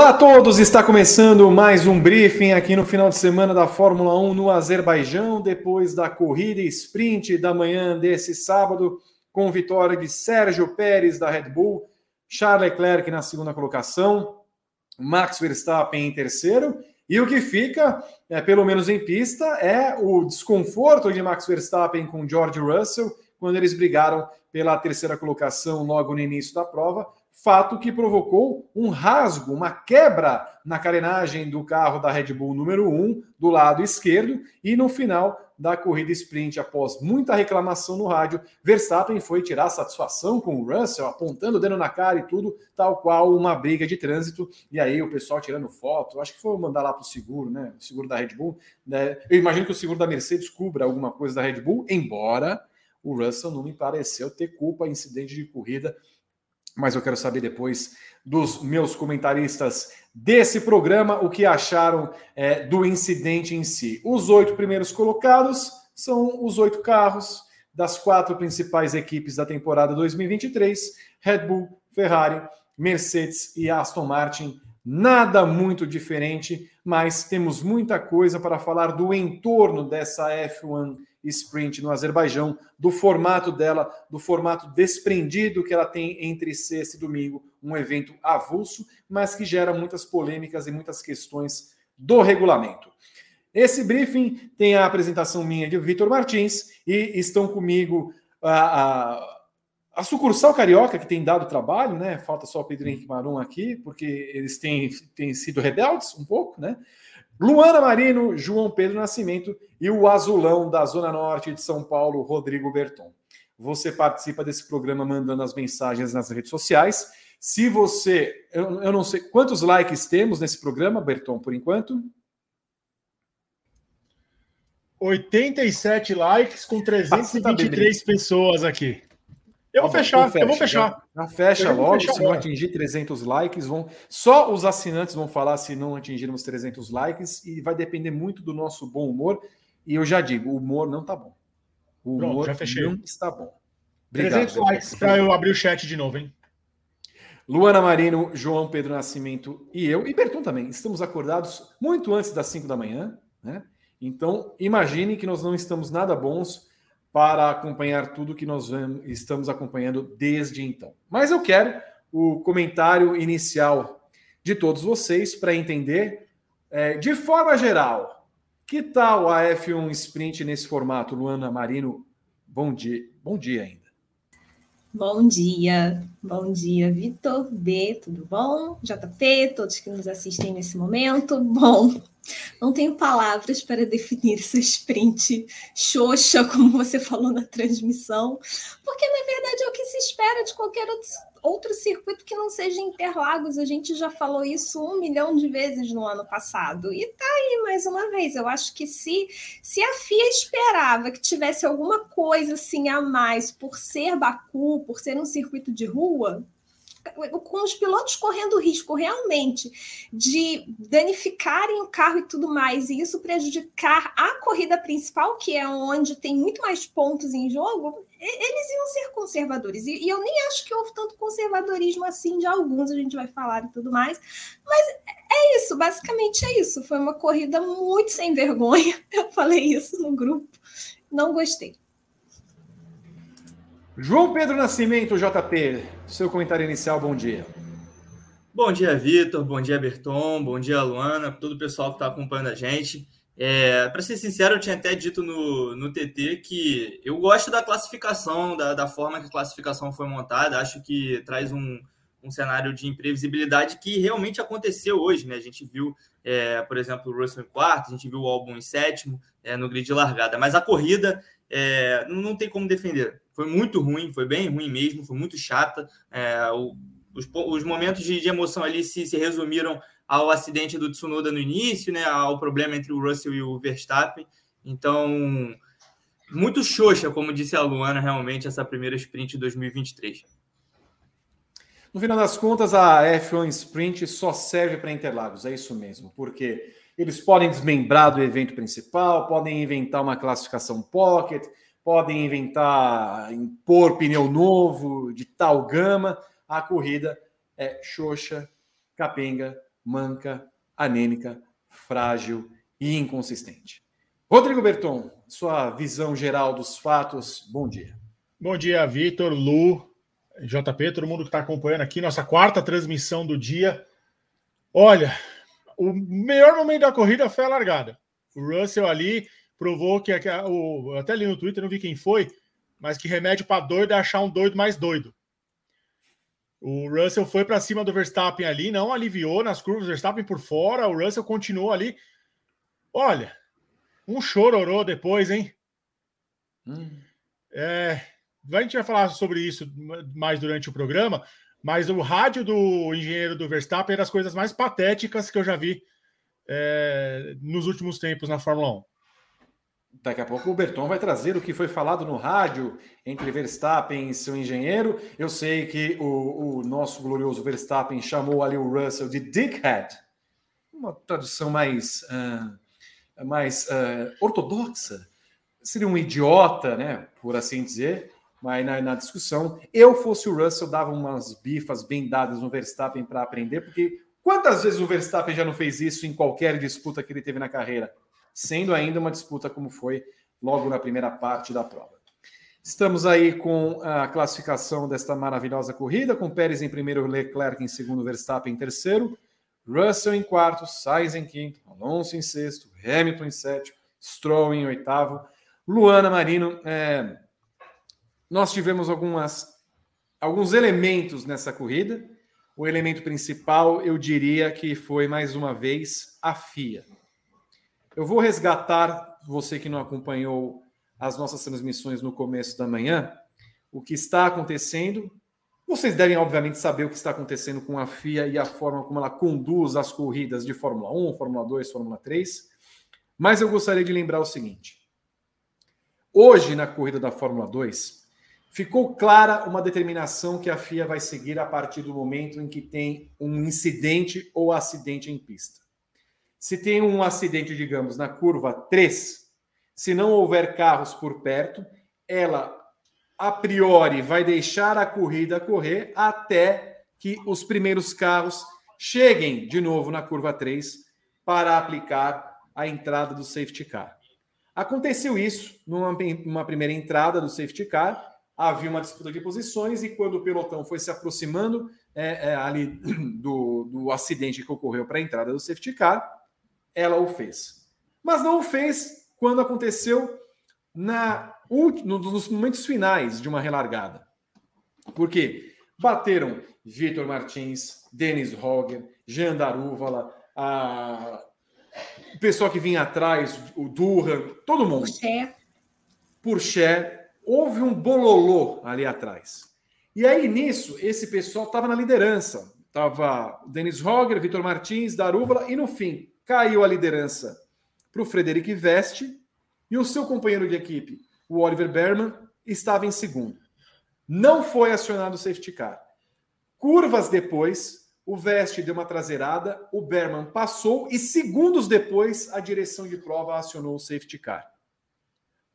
Olá a todos, está começando mais um briefing aqui no final de semana da Fórmula 1 no Azerbaijão, depois da corrida sprint da manhã desse sábado, com vitória de Sérgio Pérez da Red Bull, Charles Leclerc na segunda colocação, Max Verstappen em terceiro, e o que fica, é, pelo menos em pista, é o desconforto de Max Verstappen com George Russell, quando eles brigaram pela terceira colocação logo no início da prova, fato que provocou um rasgo, uma quebra na carenagem do carro da Red Bull número 1, do lado esquerdo, e no final da corrida sprint, após muita reclamação no rádio, Verstappen foi tirar satisfação com o Russell, apontando o dedo na cara e tudo, tal qual uma briga de trânsito. E aí o pessoal tirando foto, acho que foi mandar lá para o seguro, né? O seguro da Red Bull. Né? Eu imagino que o seguro da Mercedes cubra alguma coisa da Red Bull, embora o Russell não me pareceu ter culpa em incidente de corrida mas eu quero saber depois dos meus comentaristas desse programa o que acharam é, do incidente em si. Os oito primeiros colocados são os oito carros das quatro principais equipes da temporada 2023: Red Bull, Ferrari, Mercedes e Aston Martin. Nada muito diferente, mas temos muita coisa para falar do entorno dessa F1 sprint no Azerbaijão, do formato dela, do formato desprendido que ela tem entre sexta e domingo, um evento avulso, mas que gera muitas polêmicas e muitas questões do regulamento. Esse briefing tem a apresentação minha de Vitor Martins e estão comigo a, a, a, sucursal carioca, que tem dado trabalho, né? Falta só o Pedro Henrique Marum aqui, porque eles têm, têm sido rebeldes um pouco, né? Luana Marino, João Pedro Nascimento e o azulão da Zona Norte de São Paulo, Rodrigo Berton. Você participa desse programa mandando as mensagens nas redes sociais. Se você. Eu, eu não sei. Quantos likes temos nesse programa, Berton, por enquanto? 87 likes com 323 pessoas aqui. Eu vou fechar, então eu vou fechar. Já, já fecha logo, se não atingir 300 likes, vão só os assinantes vão falar se não atingirmos 300 likes e vai depender muito do nosso bom humor. E eu já digo, o humor não tá bom. O humor Pronto, não está bom. Obrigado, 300 likes para eu abrir o chat de novo, hein? Luana Marino, João Pedro Nascimento e eu, e Berton também, estamos acordados muito antes das 5 da manhã, né? Então, imagine que nós não estamos nada bons para acompanhar tudo que nós estamos acompanhando desde então. Mas eu quero o comentário inicial de todos vocês para entender, é, de forma geral, que tal a F1 Sprint nesse formato? Luana Marino, bom dia, bom dia ainda. Bom dia, bom dia, Vitor B, tudo bom? JP, todos que nos assistem nesse momento. Bom, não tenho palavras para definir essa sprint xoxa, como você falou na transmissão, porque na verdade é o que se espera de qualquer outro circuito que não seja Interlagos. A gente já falou isso um milhão de vezes no ano passado. E tá aí mais uma vez. Eu acho que se, se a FIA esperava que tivesse alguma coisa assim a mais por ser Baku, por ser um circuito de rua, com os pilotos correndo risco realmente de danificarem o carro e tudo mais, e isso prejudicar a corrida principal, que é onde tem muito mais pontos em jogo, eles iam ser conservadores. E, eu nem acho que houve tanto conservadorismo assim de alguns, a gente vai falar e tudo mais. Mas é isso, basicamente é isso. Foi uma corrida muito sem vergonha. Eu falei isso no grupo. Não gostei. João Pedro Nascimento, JP, seu comentário inicial, bom dia. Bom dia, Vitor, bom dia, Berton, bom dia, Luana, todo o pessoal que está acompanhando a gente. É, Para ser sincero, eu tinha até dito no, no TT que eu gosto da classificação, da, da forma que a classificação foi montada, acho que traz um, um cenário de imprevisibilidade que realmente aconteceu hoje, né? A gente viu, é, por exemplo, o Russell em quarto, a gente viu o Albon em sétimo é, no grid de largada, mas a corrida é, não tem como defender. Foi muito ruim, foi bem ruim mesmo, foi muito chata. É, o, os, os, momentos de, de, emoção ali se, se resumiram ao acidente do Tsunoda no início, né, ao problema entre o Russell e o Verstappen. Então, muito xoxa, como disse a Luana, realmente, essa primeira sprint de 2023. No final das contas, a F1 Sprint só serve para Interlagos, é isso mesmo, porque eles podem desmembrar do evento principal, podem inventar uma classificação pocket, podem inventar, impor pneu novo de tal gama. A corrida é xoxa, capenga, manca, anêmica, frágil e inconsistente. Rodrigo Berton, sua visão geral dos fatos, bom dia. Bom dia, Vitor, Lu, JP, todo mundo que está acompanhando aqui, nossa quarta transmissão do dia. Olha, o melhor momento da corrida foi a largada. O Russell ali provou que até ali no Twitter, não vi quem foi, mas que remédio para doido é achar um doido mais doido. O Russell foi para cima do Verstappen ali, não aliviou nas curvas, Verstappen por fora, o Russell continuou ali. Olha, um chororô depois, hein? Hum. É, a gente vai falar sobre isso mais durante o programa, mas o rádio do engenheiro do Verstappen é das coisas mais patéticas que eu já vi é, nos últimos tempos na Fórmula 1. Daqui a pouco o Berton vai trazer o que foi falado no rádio entre Verstappen e seu engenheiro. Eu sei que o, o nosso glorioso Verstappen chamou ali o Russell de dickhead, uma tradução mais, uh, mais uh, ortodoxa. Seria um idiota, né, por assim dizer. Mas na, na, discussão, eu fosse o Russell, dava umas bifas bem dadas no Verstappen para aprender, porque quantas vezes o Verstappen já não fez isso em qualquer disputa que ele teve na carreira? Sendo ainda uma disputa como foi logo na primeira parte da prova. Estamos aí com a classificação desta maravilhosa corrida, com Pérez em primeiro, Leclerc em segundo, Verstappen em terceiro, Russell em quarto, Sainz em quinto, Alonso em sexto, Hamilton em sétimo, Stroll em oitavo, Luana Marino. É... Nós tivemos algumas, alguns elementos nessa corrida. O elemento principal, eu diria que foi mais uma vez a FIA. Eu vou resgatar você que não acompanhou as nossas transmissões no começo da manhã, o que está acontecendo. Vocês devem, obviamente, saber o que está acontecendo com a FIA e a forma como ela conduz as corridas de Fórmula 1, Fórmula 2, Fórmula 3. Mas eu gostaria de lembrar o seguinte: hoje, na corrida da Fórmula 2, ficou clara uma determinação que a FIA vai seguir a partir do momento em que tem um incidente ou acidente em pista. Se tem um acidente, digamos, na curva 3, se não houver carros por perto, ela a priori vai deixar a corrida correr até que os primeiros carros cheguem de novo na curva 3 para aplicar a entrada do safety car. Aconteceu isso numa, numa primeira entrada do safety car, havia uma disputa de posições e quando o pelotão foi se aproximando é, é, ali do, do acidente que ocorreu para a entrada do safety car, ela o fez. Mas não o fez quando aconteceu na nos momentos finais de uma relargada. Por quê? Bateram Vitor Martins, Denis Roger, Jean Darúvala, a... o pessoal que vinha atrás, o Durham, todo mundo. Purché. Purché. Houve um bololô ali atrás. E aí, nisso, esse pessoal estava na liderança. Estava Denis Roger, Vitor Martins, Darúvala, e no fim, caiu a liderança para o Frederic Veste e o seu companheiro de equipe, o Oliver Berman, estava em segundo. Não foi acionado o safety car. Curvas depois, o Veste deu uma traseirada, o Berman passou e segundos depois a direção de prova acionou o safety car.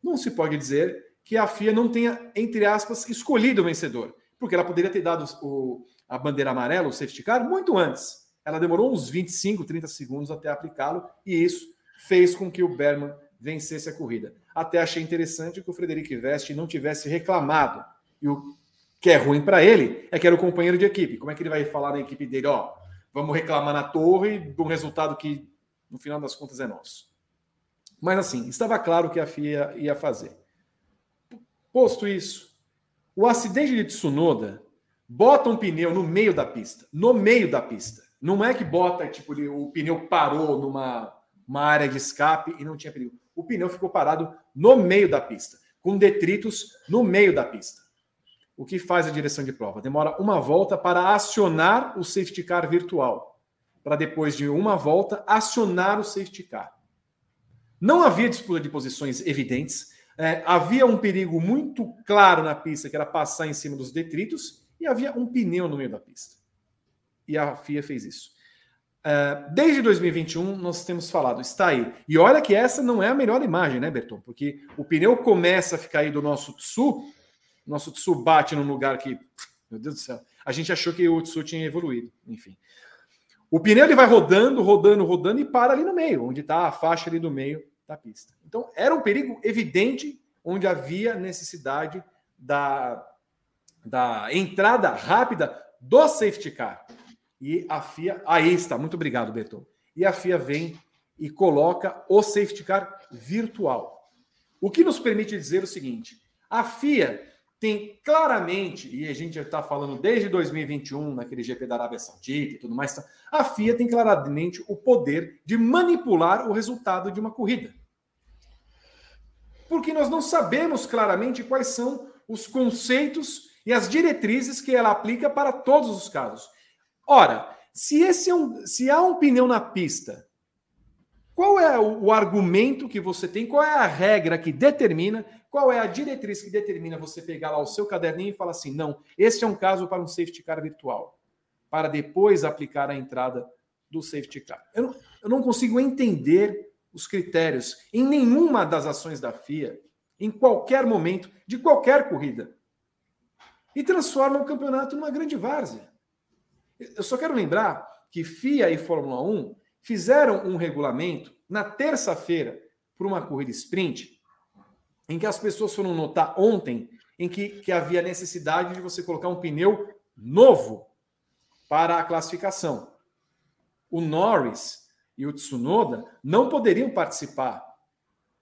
Não se pode dizer que a FIA não tenha, entre aspas, escolhido o vencedor, porque ela poderia ter dado o, a bandeira amarela, o safety car, muito antes. Ela demorou uns 25, 30 segundos até aplicá-lo e isso fez com que o Berman vencesse a corrida. Até achei interessante que o Frederic Veste não tivesse reclamado. E o que é ruim para ele é que era o companheiro de equipe. Como é que ele vai falar na equipe dele? Ó, vamos reclamar na torre de um resultado que, no final das contas, é nosso. Mas assim, estava claro que a FIA ia fazer. Posto isso, o acidente de Tsunoda bota um pneu no meio da pista. No meio da pista. Não é que bota, tipo, o pneu parou numa uma área de escape e não tinha perigo. O pneu ficou parado no meio da pista, com detritos no meio da pista. O que faz a direção de prova? Demora uma volta para acionar o safety car virtual, para depois de uma volta acionar o safety car. Não havia disputa de posições evidentes, é, havia um perigo muito claro na pista, que era passar em cima dos detritos, e havia um pneu no meio da pista e a FIA fez isso. Uh, desde 2021, nós temos falado, está aí. E olha que essa não é a melhor imagem, né, Berton? Porque o pneu começa a ficar aí do nosso Tsu, nosso Tsu bate num lugar que, meu Deus do céu, a gente achou que o Tsu tinha evoluído, enfim. O pneu ele vai rodando, rodando, rodando e para ali no meio, onde está a faixa ali do meio da pista. Então, era um perigo evidente onde havia necessidade da, da entrada rápida do safety car. E a FIA, aí está, muito obrigado, Beto. E a FIA vem e coloca o safety car virtual. O que nos permite dizer o seguinte: a FIA tem claramente, e a gente está falando desde 2021, naquele GP da Arábia Saudita e tudo mais, a FIA tem claramente o poder de manipular o resultado de uma corrida. Porque nós não sabemos claramente quais são os conceitos e as diretrizes que ela aplica para todos os casos. Ora, se, esse é um, se há um pneu na pista, qual é o, o argumento que você tem? Qual é a regra que determina? Qual é a diretriz que determina você pegar lá o seu caderninho e falar assim: não, esse é um caso para um safety car virtual, para depois aplicar a entrada do safety car? Eu não, eu não consigo entender os critérios em nenhuma das ações da FIA, em qualquer momento, de qualquer corrida, e transforma o campeonato numa grande várzea. Eu só quero lembrar que FIA e Fórmula 1 fizeram um regulamento na terça-feira para uma corrida sprint, em que as pessoas foram notar ontem em que, que havia necessidade de você colocar um pneu novo para a classificação. O Norris e o Tsunoda não poderiam participar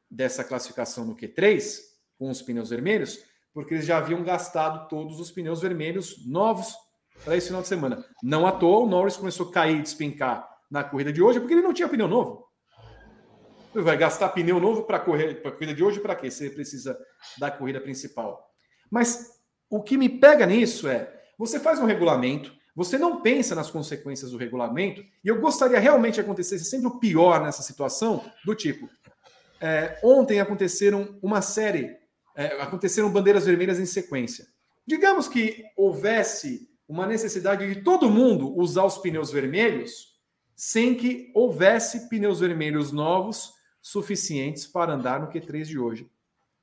dessa classificação no Q3 com os pneus vermelhos, porque eles já haviam gastado todos os pneus vermelhos novos para esse final de semana. Não à toa, o Norris começou a cair e despencar na corrida de hoje, porque ele não tinha pneu novo. Ele vai gastar pneu novo para correr para a corrida de hoje para quê? Você precisa da corrida principal. Mas o que me pega nisso é, você faz um regulamento, você não pensa nas consequências do regulamento, e eu gostaria realmente que acontecesse sempre o pior nessa situação, do tipo, é, ontem aconteceram uma série, é, aconteceram bandeiras vermelhas em sequência. Digamos que houvesse uma necessidade de todo mundo usar os pneus vermelhos, sem que houvesse pneus vermelhos novos suficientes para andar no Q3 de hoje.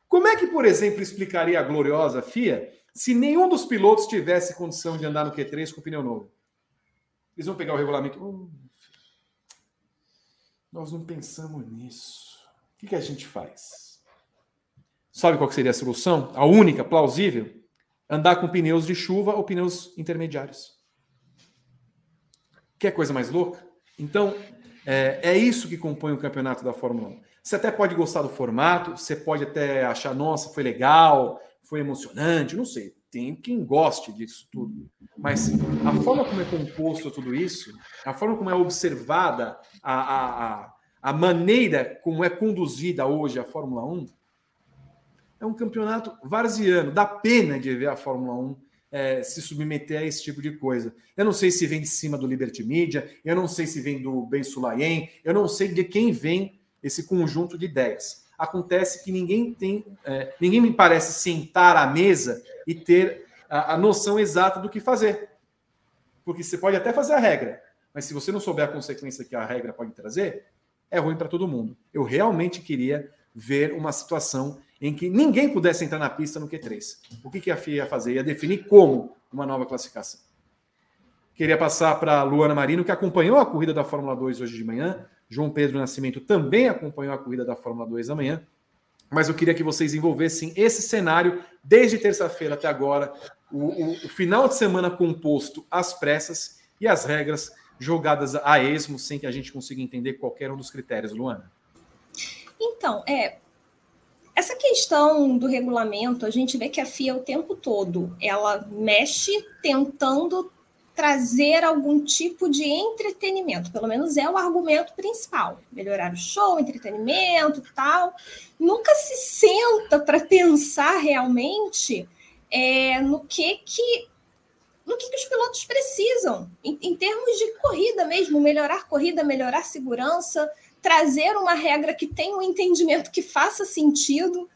Como é que, por exemplo, explicaria a gloriosa FIA se nenhum dos pilotos tivesse condição de andar no Q3 com pneu novo. Eles vão pegar o regulamento. Oh, nós não pensamos nisso. O que, que a gente faz? Sabe qual seria a solução? A única, plausível? Andar com pneus de chuva ou pneus intermediários. Quer coisa mais louca? Então, é, é isso que compõe o campeonato da Fórmula 1. Você até pode gostar do formato, você pode até achar, nossa, foi legal, foi emocionante, não sei. Tem quem goste disso tudo. Mas a forma como é composto tudo isso, a forma como é observada, a, a, a, a maneira como é conduzida hoje a Fórmula 1, é um campeonato varziano. Dá pena de ver a Fórmula 1 é, se submeter a esse tipo de coisa. Eu não sei se vem de cima do Liberty Media, eu não sei se vem do Ben Sulayem, eu não sei de quem vem esse conjunto de ideias acontece que ninguém tem, é, ninguém me parece sentar à mesa e ter a, a, noção exata do que fazer. Porque você pode até fazer a regra, mas se você não souber a consequência que a regra pode trazer, é ruim para todo mundo. Eu realmente queria ver uma situação em que ninguém pudesse entrar na pista no Q3. O que, que a FIA ia fazer? Ia definir como uma nova classificação. Queria passar para a Luana Marino, que acompanhou a corrida da Fórmula 2 hoje de manhã, João Pedro Nascimento também acompanhou a corrida da Fórmula 2 amanhã, mas eu queria que vocês envolvessem esse cenário desde terça-feira até agora, o, o, o, final de semana composto às pressas e as regras jogadas a esmo, sem que a gente consiga entender qualquer um dos critérios, Luana. Então, é, essa questão do regulamento, a gente vê que a FIA o tempo todo ela mexe tentando trazer algum tipo de entretenimento, pelo menos é o argumento principal. Melhorar o show, entretenimento tal. Nunca se senta para pensar realmente é, no que que no que, que os pilotos precisam, em, em termos de corrida mesmo, melhorar corrida, melhorar segurança, trazer uma regra que tenha um entendimento que faça sentido.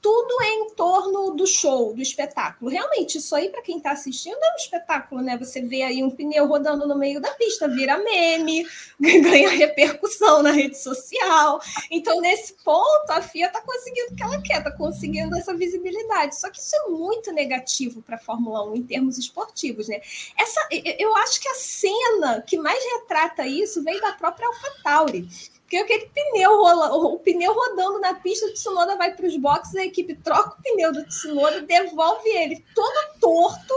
tudo é em torno do show, do espetáculo. Realmente, isso aí, para quem está assistindo, é um espetáculo, né? Você vê aí um pneu rodando no meio da pista, vira meme, ganha repercussão na rede social. Então, nesse ponto, a FIA está conseguindo o que ela quer, está conseguindo essa visibilidade. Só que isso é muito negativo para a Fórmula 1 em termos esportivos, né? Essa, eu acho que a cena que mais retrata isso vem da própria AlphaTauri porque aquele pneu rola, o pneu rodando na pista, o Tsunoda vai para os boxes, a equipe troca o pneu do Tsunoda, devolve ele todo torto.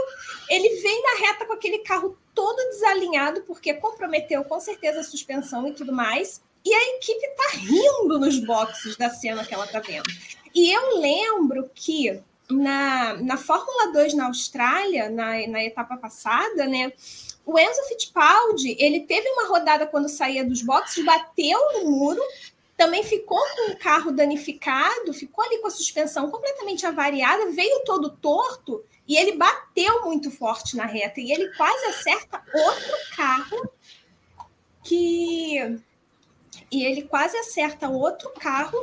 Ele vem na reta com aquele carro todo desalinhado, porque comprometeu com certeza a suspensão e tudo mais. E a equipe está rindo nos boxes da cena que ela está vendo. E eu lembro que na, na Fórmula 2 na Austrália, na, na etapa passada, né? O Enzo Fittipaldi, ele teve uma rodada quando saía dos boxes, bateu no muro, também ficou com o carro danificado, ficou ali com a suspensão completamente avariada, veio todo torto e ele bateu muito forte na reta e ele quase acerta outro carro que e ele quase acerta outro carro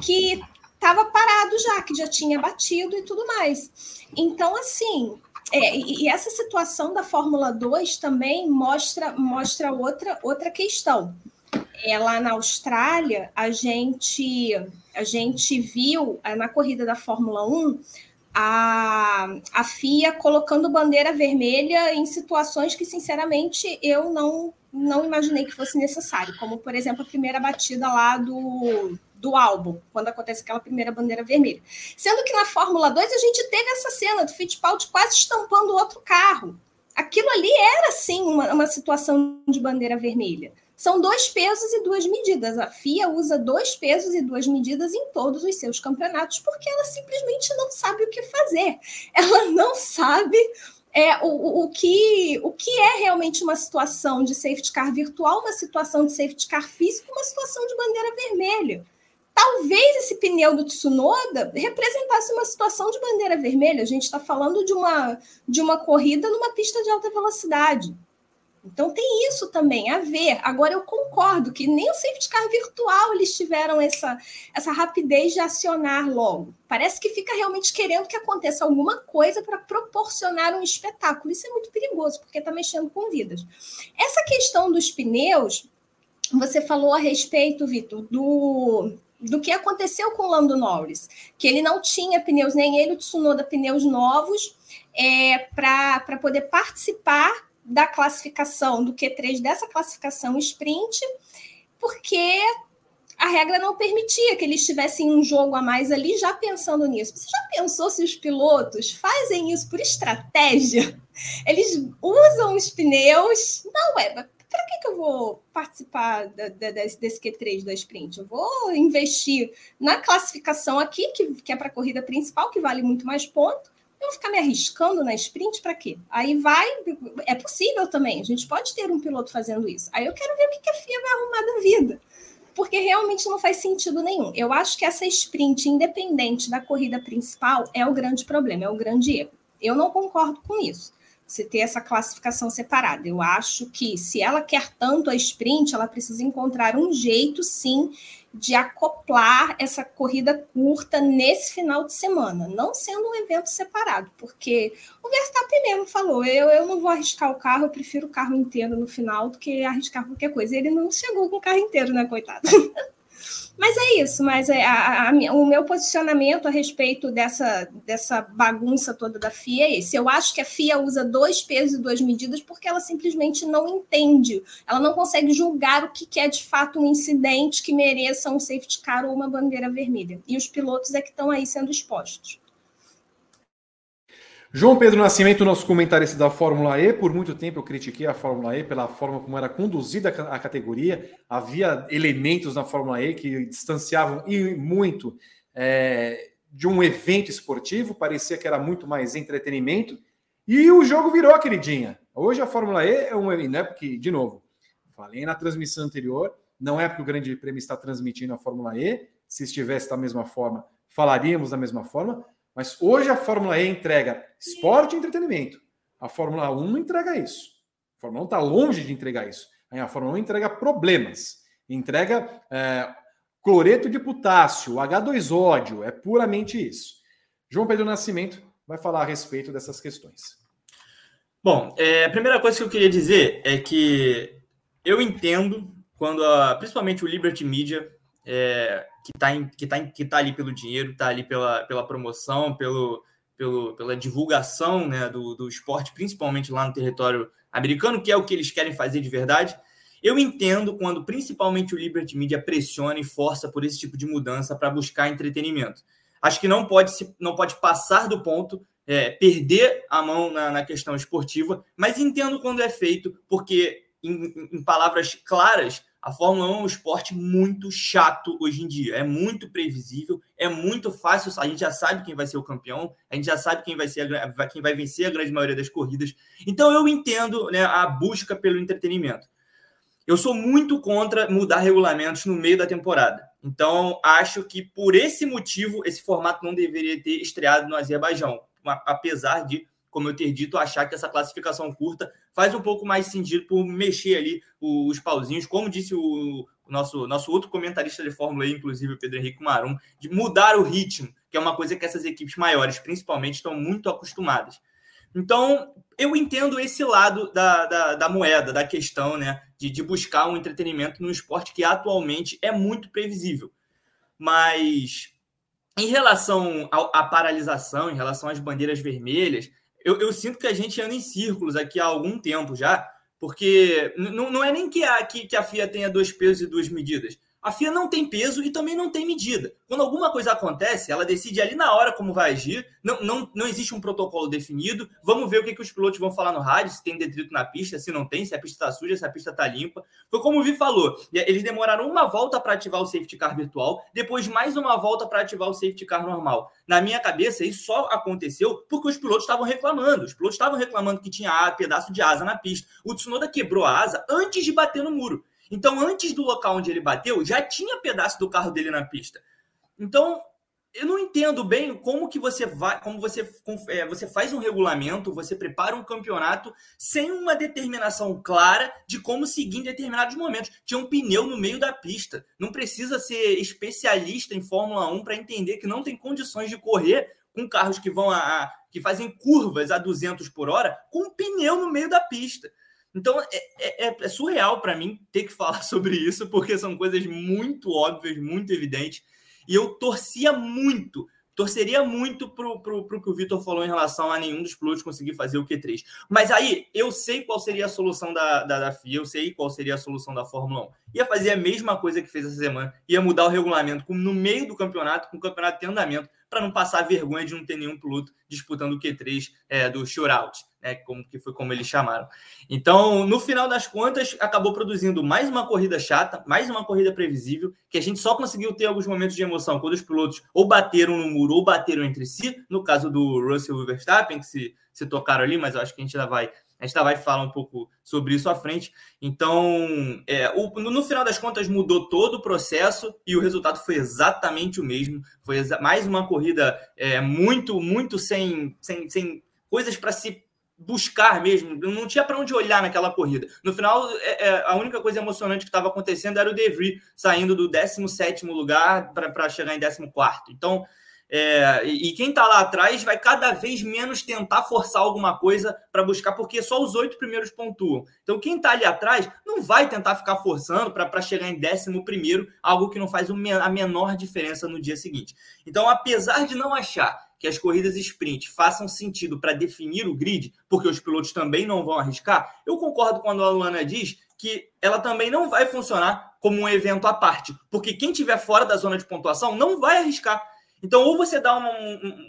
que estava parado já, que já tinha batido e tudo mais. Então, assim, é, e, essa situação da Fórmula 2 também mostra, mostra outra, outra questão. É, lá na Austrália, a gente, a gente viu é, na corrida da Fórmula 1 a, a FIA colocando bandeira vermelha em situações que, sinceramente, eu não, não imaginei que fosse necessário, como, por exemplo, a primeira batida lá do, do álbum, quando acontece aquela primeira bandeira vermelha. Sendo que na Fórmula 2 a gente teve essa cena do Fittipaldi quase estampando outro carro. Aquilo ali era, sim, uma, uma situação de bandeira vermelha. São dois pesos e duas medidas. A FIA usa dois pesos e duas medidas em todos os seus campeonatos, porque ela simplesmente não sabe o que fazer. Ela não sabe é, o, o, que, o que é realmente uma situação de safety car virtual, uma situação de safety car físico, uma situação de bandeira vermelha. Talvez esse pneu do Tsunoda representasse uma situação de bandeira vermelha. A gente está falando de uma, de uma corrida numa pista de alta velocidade. Então tem isso também a ver. Agora eu concordo que nem o safety car virtual eles tiveram essa, essa rapidez de acionar logo. Parece que fica realmente querendo que aconteça alguma coisa para proporcionar um espetáculo. Isso é muito perigoso, porque está mexendo com vidas. Essa questão dos pneus, você falou a respeito, Vitor, do do que aconteceu com o Lando Norris, que ele não tinha pneus, nem ele, o Tsunoda, pneus novos é, para poder participar da classificação, do Q3 dessa classificação sprint, porque a regra não permitia que eles tivessem um jogo a mais ali já pensando nisso. Você já pensou se os pilotos fazem isso por estratégia? Eles usam os pneus. Não, é para que, que eu vou participar da, da, desse Q3 da sprint? Eu vou investir na classificação aqui, que, que é para a corrida principal, que vale muito mais ponto. Eu vou ficar me arriscando na sprint para quê? Aí vai. É possível também, a gente pode ter um piloto fazendo isso. Aí eu quero ver o que, que a FIA vai arrumar da vida. Porque realmente não faz sentido nenhum. Eu acho que essa sprint, independente da corrida principal, é o grande problema, é o grande erro. Eu não concordo com isso você ter essa classificação separada. Eu acho que se ela quer tanto a sprint, ela precisa encontrar um jeito, sim, de acoplar essa corrida curta nesse final de semana, não sendo um evento separado, porque o Verstappen mesmo falou: eu, eu não vou arriscar o carro, eu prefiro o carro inteiro no final do que arriscar qualquer coisa. Ele não chegou com o carro inteiro, né, coitado? Mas é isso, mas é a, a, o meu posicionamento a respeito dessa, dessa bagunça toda da FIA é esse. Eu acho que a FIA usa dois pesos e duas medidas porque ela simplesmente não entende, ela não consegue julgar o que é de fato um incidente que mereça um safety car ou uma bandeira vermelha. E os pilotos é que estão aí sendo expostos. João Pedro Nascimento, nosso comentarista da Fórmula E. Por muito tempo eu critiquei a Fórmula E pela forma como era conduzida a categoria. Havia elementos na Fórmula E que distanciavam e muito é, de um evento esportivo, parecia que era muito mais entretenimento. E o jogo virou, queridinha. Hoje a Fórmula E é um. Né, porque, de novo, falei na transmissão anterior, não é porque o Grande Prêmio está transmitindo a Fórmula E. Se estivesse da mesma forma, falaríamos da mesma forma mas hoje a Fórmula E entrega esporte e entretenimento. A Fórmula 1 não entrega isso. A Fórmula 1 está longe de entregar isso. A Fórmula 1 entrega problemas, entrega é, cloreto de potássio, H2ódio, é puramente isso. João Pedro Nascimento vai falar a respeito dessas questões. Bom, é, a primeira coisa que eu queria dizer é que eu entendo quando, a, principalmente o Liberty Media, é, que está que tá que tá ali pelo dinheiro, está ali pela, pela promoção, pelo, pelo, pela divulgação né, do, do esporte, principalmente lá no território americano, que é o que eles querem fazer de verdade. Eu entendo quando principalmente o Liberty Media pressiona e força por esse tipo de mudança para buscar entretenimento. Acho que não pode, se, não pode passar do ponto, é, perder a mão na, na, questão esportiva, mas entendo quando é feito, porque, em, em palavras claras, a Fórmula 1 é um esporte muito chato hoje em dia. É muito previsível, é muito fácil. A gente já sabe quem vai ser o campeão, a gente já sabe quem vai, ser a, quem vai vencer a grande maioria das corridas. Então eu entendo né, a busca pelo entretenimento. Eu sou muito contra mudar regulamentos no meio da temporada. Então, acho que por esse motivo, esse formato não deveria ter estreado no Azerbaijão. Apesar de, como eu ter dito, achar que essa classificação curta faz um pouco mais sentido por mexer ali os pauzinhos, como disse o, nosso, nosso outro comentarista de Fórmula E, inclusive o Pedro Henrique Marum, de mudar o ritmo, que é uma coisa que essas equipes maiores, principalmente, estão muito acostumadas. Então, eu entendo esse lado da, da, da moeda, da questão, né? De, de, buscar um entretenimento no esporte que atualmente é muito previsível. Mas em relação à paralisação, em relação às bandeiras vermelhas, eu, eu, sinto que a gente anda em círculos aqui há algum tempo já, porque não, é nem que a, que, que a FIA tenha dois pesos e duas medidas. A FIA não tem peso e também não tem medida. Quando alguma coisa acontece, ela decide ali na hora como vai agir. Não, não, não existe um protocolo definido. Vamos ver o que, que os pilotos vão falar no rádio, se tem detrito na pista, se não tem, se a pista está suja, se a pista está limpa. Foi como o Vi falou: eles demoraram uma volta para ativar o safety car virtual, depois mais uma volta para ativar o safety car normal. Na minha cabeça, isso só aconteceu porque os pilotos estavam reclamando. Os pilotos estavam reclamando que tinha pedaço de asa na pista. O Tsunoda quebrou a asa antes de bater no muro. Então, antes do local onde ele bateu, já tinha pedaço do carro dele na pista. Então, eu não entendo bem como que você vai, como você, é, você faz um regulamento, você prepara um campeonato sem uma determinação clara de como seguir em determinados momentos. Tinha um pneu no meio da pista. Não precisa ser especialista em Fórmula 1 para entender que não tem condições de correr com carros que vão a, a que fazem curvas a 200 por hora com um pneu no meio da pista. Então é, é, é, é surreal para mim ter que falar sobre isso, porque são coisas muito óbvias, muito evidentes. E eu torcia muito, torceria muito pro, pro, pro que o Vitor falou em relação a nenhum dos pilotos conseguir fazer o Q3. Mas aí eu sei qual seria a solução da, da, da FIA, eu sei qual seria a solução da Fórmula 1. Ia fazer a mesma coisa que fez essa semana, ia mudar o regulamento no meio do campeonato, com o campeonato em andamento, para não passar vergonha de não ter nenhum piloto disputando o Q3 é, do shootout né, como que foi como eles chamaram. Então, no final das contas, acabou produzindo mais uma corrida chata, mais uma corrida previsível, que a gente só conseguiu ter alguns momentos de emoção quando os pilotos ou bateram no muro ou bateram entre si, no caso do Russell e Verstappen, que se, se tocaram ali, mas eu acho que a gente ainda vai a gente ainda vai falar um pouco sobre isso à frente. Então, é, o, no final das contas, mudou todo o processo e o resultado foi exatamente o mesmo. Foi mais uma corrida é, muito, muito sem, sem, sem coisas para se buscar mesmo, não tinha para onde olhar naquela corrida. No final, é, é, a única coisa emocionante que estava acontecendo era o De Vries saindo do 17 lugar para chegar em 14. Então, é, e quem está lá atrás vai cada vez menos tentar forçar alguma coisa para buscar, porque só os oito primeiros pontuam. Então, quem está ali atrás não vai tentar ficar forçando para chegar em décimo primeiro, algo que não faz a menor diferença no dia seguinte. Então, apesar de não achar que as corridas sprint façam sentido para definir o grid, porque os pilotos também não vão arriscar, eu concordo quando a Luana diz que ela também não vai funcionar como um evento à parte, porque quem estiver fora da zona de pontuação não vai arriscar. Então, ou você dá uma,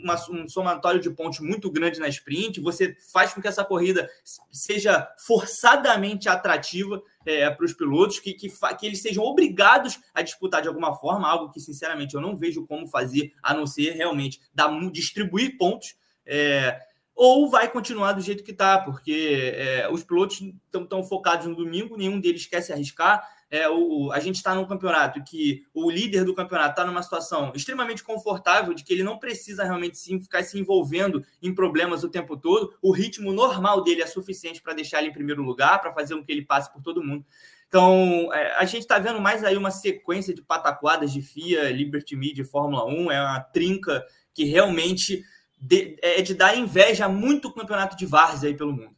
uma, um somatório de pontos muito grande na sprint, você faz com que essa corrida seja forçadamente atrativa é, para os pilotos, que, que, que, eles sejam obrigados a disputar de alguma forma, algo que, sinceramente, eu não vejo como fazer, a não ser realmente dar, distribuir pontos. É, ou vai continuar do jeito que está, porque é, os pilotos estão focados no domingo, nenhum deles quer se arriscar. É, o, a gente está num campeonato que o líder do campeonato está numa situação extremamente confortável, de que ele não precisa realmente sim, ficar se envolvendo em problemas o tempo todo. O ritmo normal dele é suficiente para deixar ele em primeiro lugar, para fazer com que ele passe por todo mundo. Então, é, a gente está vendo mais aí uma sequência de pataquadas de FIA, Liberty Media Fórmula 1. É uma trinca que realmente de, é de dar inveja a muito campeonato de várzea aí pelo mundo.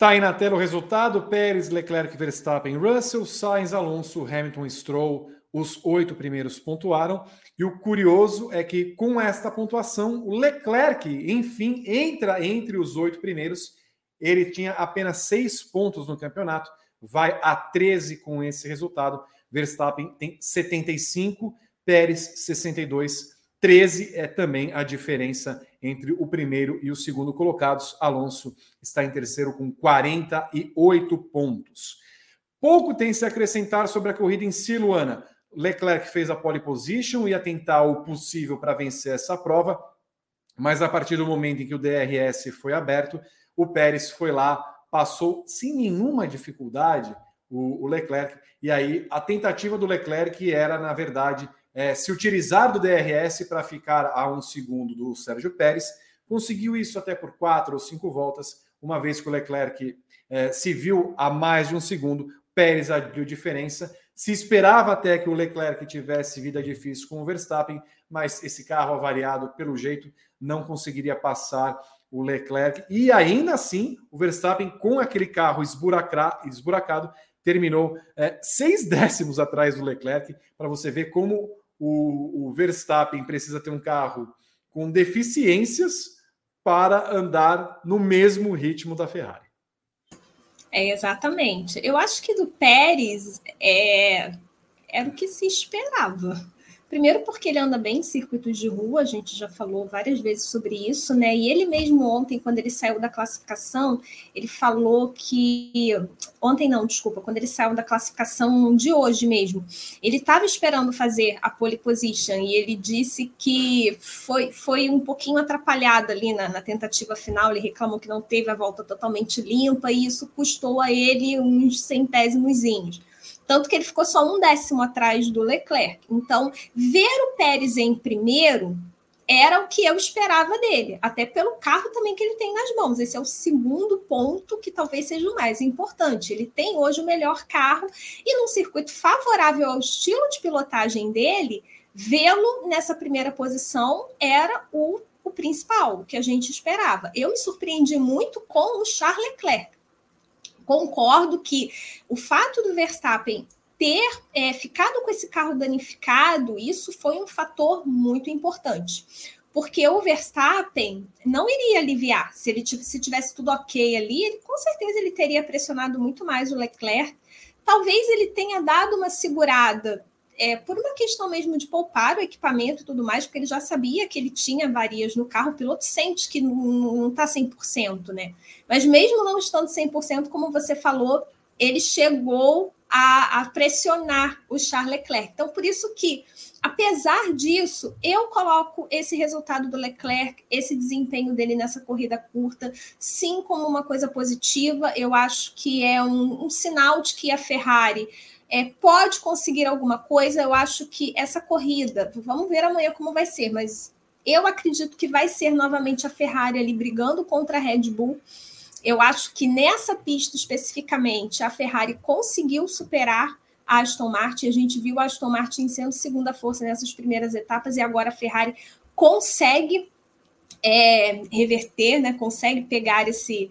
Tá aí na tela o resultado: Pérez, Leclerc, Verstappen, Russell, Sainz, Alonso, Hamilton, Stroll. Os oito primeiros pontuaram. E o curioso é que, com esta pontuação, o Leclerc, enfim, entra entre os oito primeiros. Ele tinha apenas seis pontos no campeonato, vai a 13 com esse resultado. Verstappen tem 75, Pérez 62. 13 é também a diferença entre o primeiro e o segundo colocados. Alonso está em terceiro com 48 pontos. Pouco tem se acrescentar sobre a corrida em si, Luana. Leclerc fez a pole position, ia tentar o possível para vencer essa prova, mas a partir do momento em que o DRS foi aberto, o Pérez foi lá, passou sem nenhuma dificuldade o, o Leclerc, e aí a tentativa do Leclerc era, na verdade, é, se utilizar do DRS para ficar a um segundo do Sérgio Pérez, conseguiu isso até por quatro ou cinco voltas, uma vez que o Leclerc é, se viu a mais de um segundo, Pérez abriu diferença. Se esperava até que o Leclerc tivesse vida difícil com o Verstappen, mas esse carro avariado, pelo jeito, não conseguiria passar o Leclerc. E ainda assim, o Verstappen, com aquele carro esburacado, terminou é, seis décimos atrás do Leclerc, para você ver como o, o Verstappen precisa ter um carro com deficiências para andar no mesmo ritmo da Ferrari. É, exatamente. Eu acho que do Pérez é, era o que se esperava. Primeiro porque ele anda bem em circuitos de rua, a gente já falou várias vezes sobre isso, né? E ele mesmo ontem, quando ele saiu da classificação, ele falou que ontem não, desculpa, quando ele saiu da classificação de hoje mesmo, ele estava esperando fazer a pole position e ele disse que foi, foi um pouquinho atrapalhado ali na, na tentativa final. Ele reclamou que não teve a volta totalmente limpa e isso custou a ele uns centésimos. Tanto que ele ficou só um décimo atrás do Leclerc. Então, ver o Pérez em primeiro era o que eu esperava dele, até pelo carro também que ele tem nas mãos. Esse é o segundo ponto que talvez seja o mais importante. Ele tem hoje o melhor carro e num circuito favorável ao estilo de pilotagem dele, vê-lo nessa primeira posição era o, o principal, o que a gente esperava. Eu me surpreendi muito com o Charles Leclerc concordo que o fato do Verstappen ter é, ficado com esse carro danificado, isso foi um fator muito importante. Porque o Verstappen não iria aliviar. Se ele se tivesse tudo ok ali, ele, com certeza ele teria pressionado muito mais o Leclerc. Talvez ele tenha dado uma segurada é, por uma questão mesmo de poupar o equipamento e tudo mais, porque ele já sabia que ele tinha avarias no carro, o piloto sente que não está 100%, né? Mas mesmo não estando 100%, como você falou, ele chegou a, a, pressionar o Charles Leclerc. Então, por isso que, apesar disso, eu coloco esse resultado do Leclerc, esse desempenho dele nessa corrida curta, sim, como uma coisa positiva. Eu acho que é um, um sinal de que a Ferrari é, pode conseguir alguma coisa. Eu acho que essa corrida, vamos ver amanhã como vai ser, mas eu acredito que vai ser novamente a Ferrari ali brigando contra a Red Bull. Eu acho que nessa pista especificamente a Ferrari conseguiu superar a Aston Martin. A gente viu a Aston Martin sendo segunda força nessas primeiras etapas e agora a Ferrari consegue é, reverter, né? Consegue pegar esse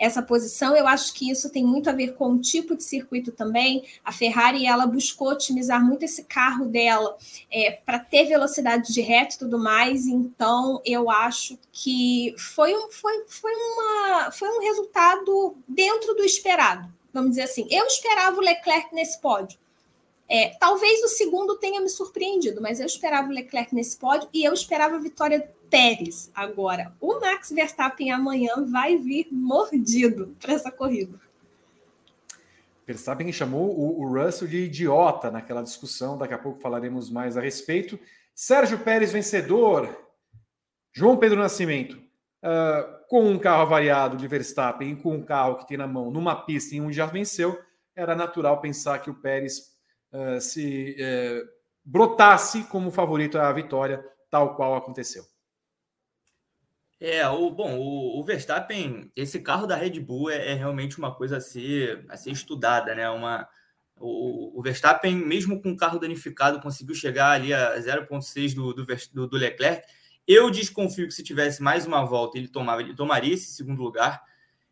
essa posição. Eu acho que isso tem muito a ver com o tipo de circuito também. A Ferrari ela buscou otimizar muito esse carro dela é, para ter velocidade de reta e tudo mais. Então eu acho que foi um, foi, foi, uma, foi um resultado dentro do esperado. Vamos dizer assim, eu esperava o Leclerc nesse pódio. É, talvez o segundo tenha me surpreendido, mas eu esperava o Leclerc nesse pódio e eu esperava a vitória Pérez. Agora, o Max Verstappen amanhã vai vir mordido para essa corrida. Verstappen chamou o, Russell de idiota naquela discussão, daqui a pouco falaremos mais a respeito. Sérgio Pérez vencedor, João Pedro Nascimento, uh, com um carro avariado de Verstappen com um carro que tem na mão numa pista em onde já venceu, era natural pensar que o Pérez uh, se uh, brotasse como favorito à vitória, tal qual aconteceu. É, o, bom, o, o Verstappen, esse carro da Red Bull é, é, realmente uma coisa a ser, a ser estudada, né? Uma, o, o Verstappen, mesmo com o carro danificado, conseguiu chegar ali a 0,6 do, do, do, Leclerc. Eu desconfio que se tivesse mais uma volta, ele, tomava, ele tomaria esse segundo lugar.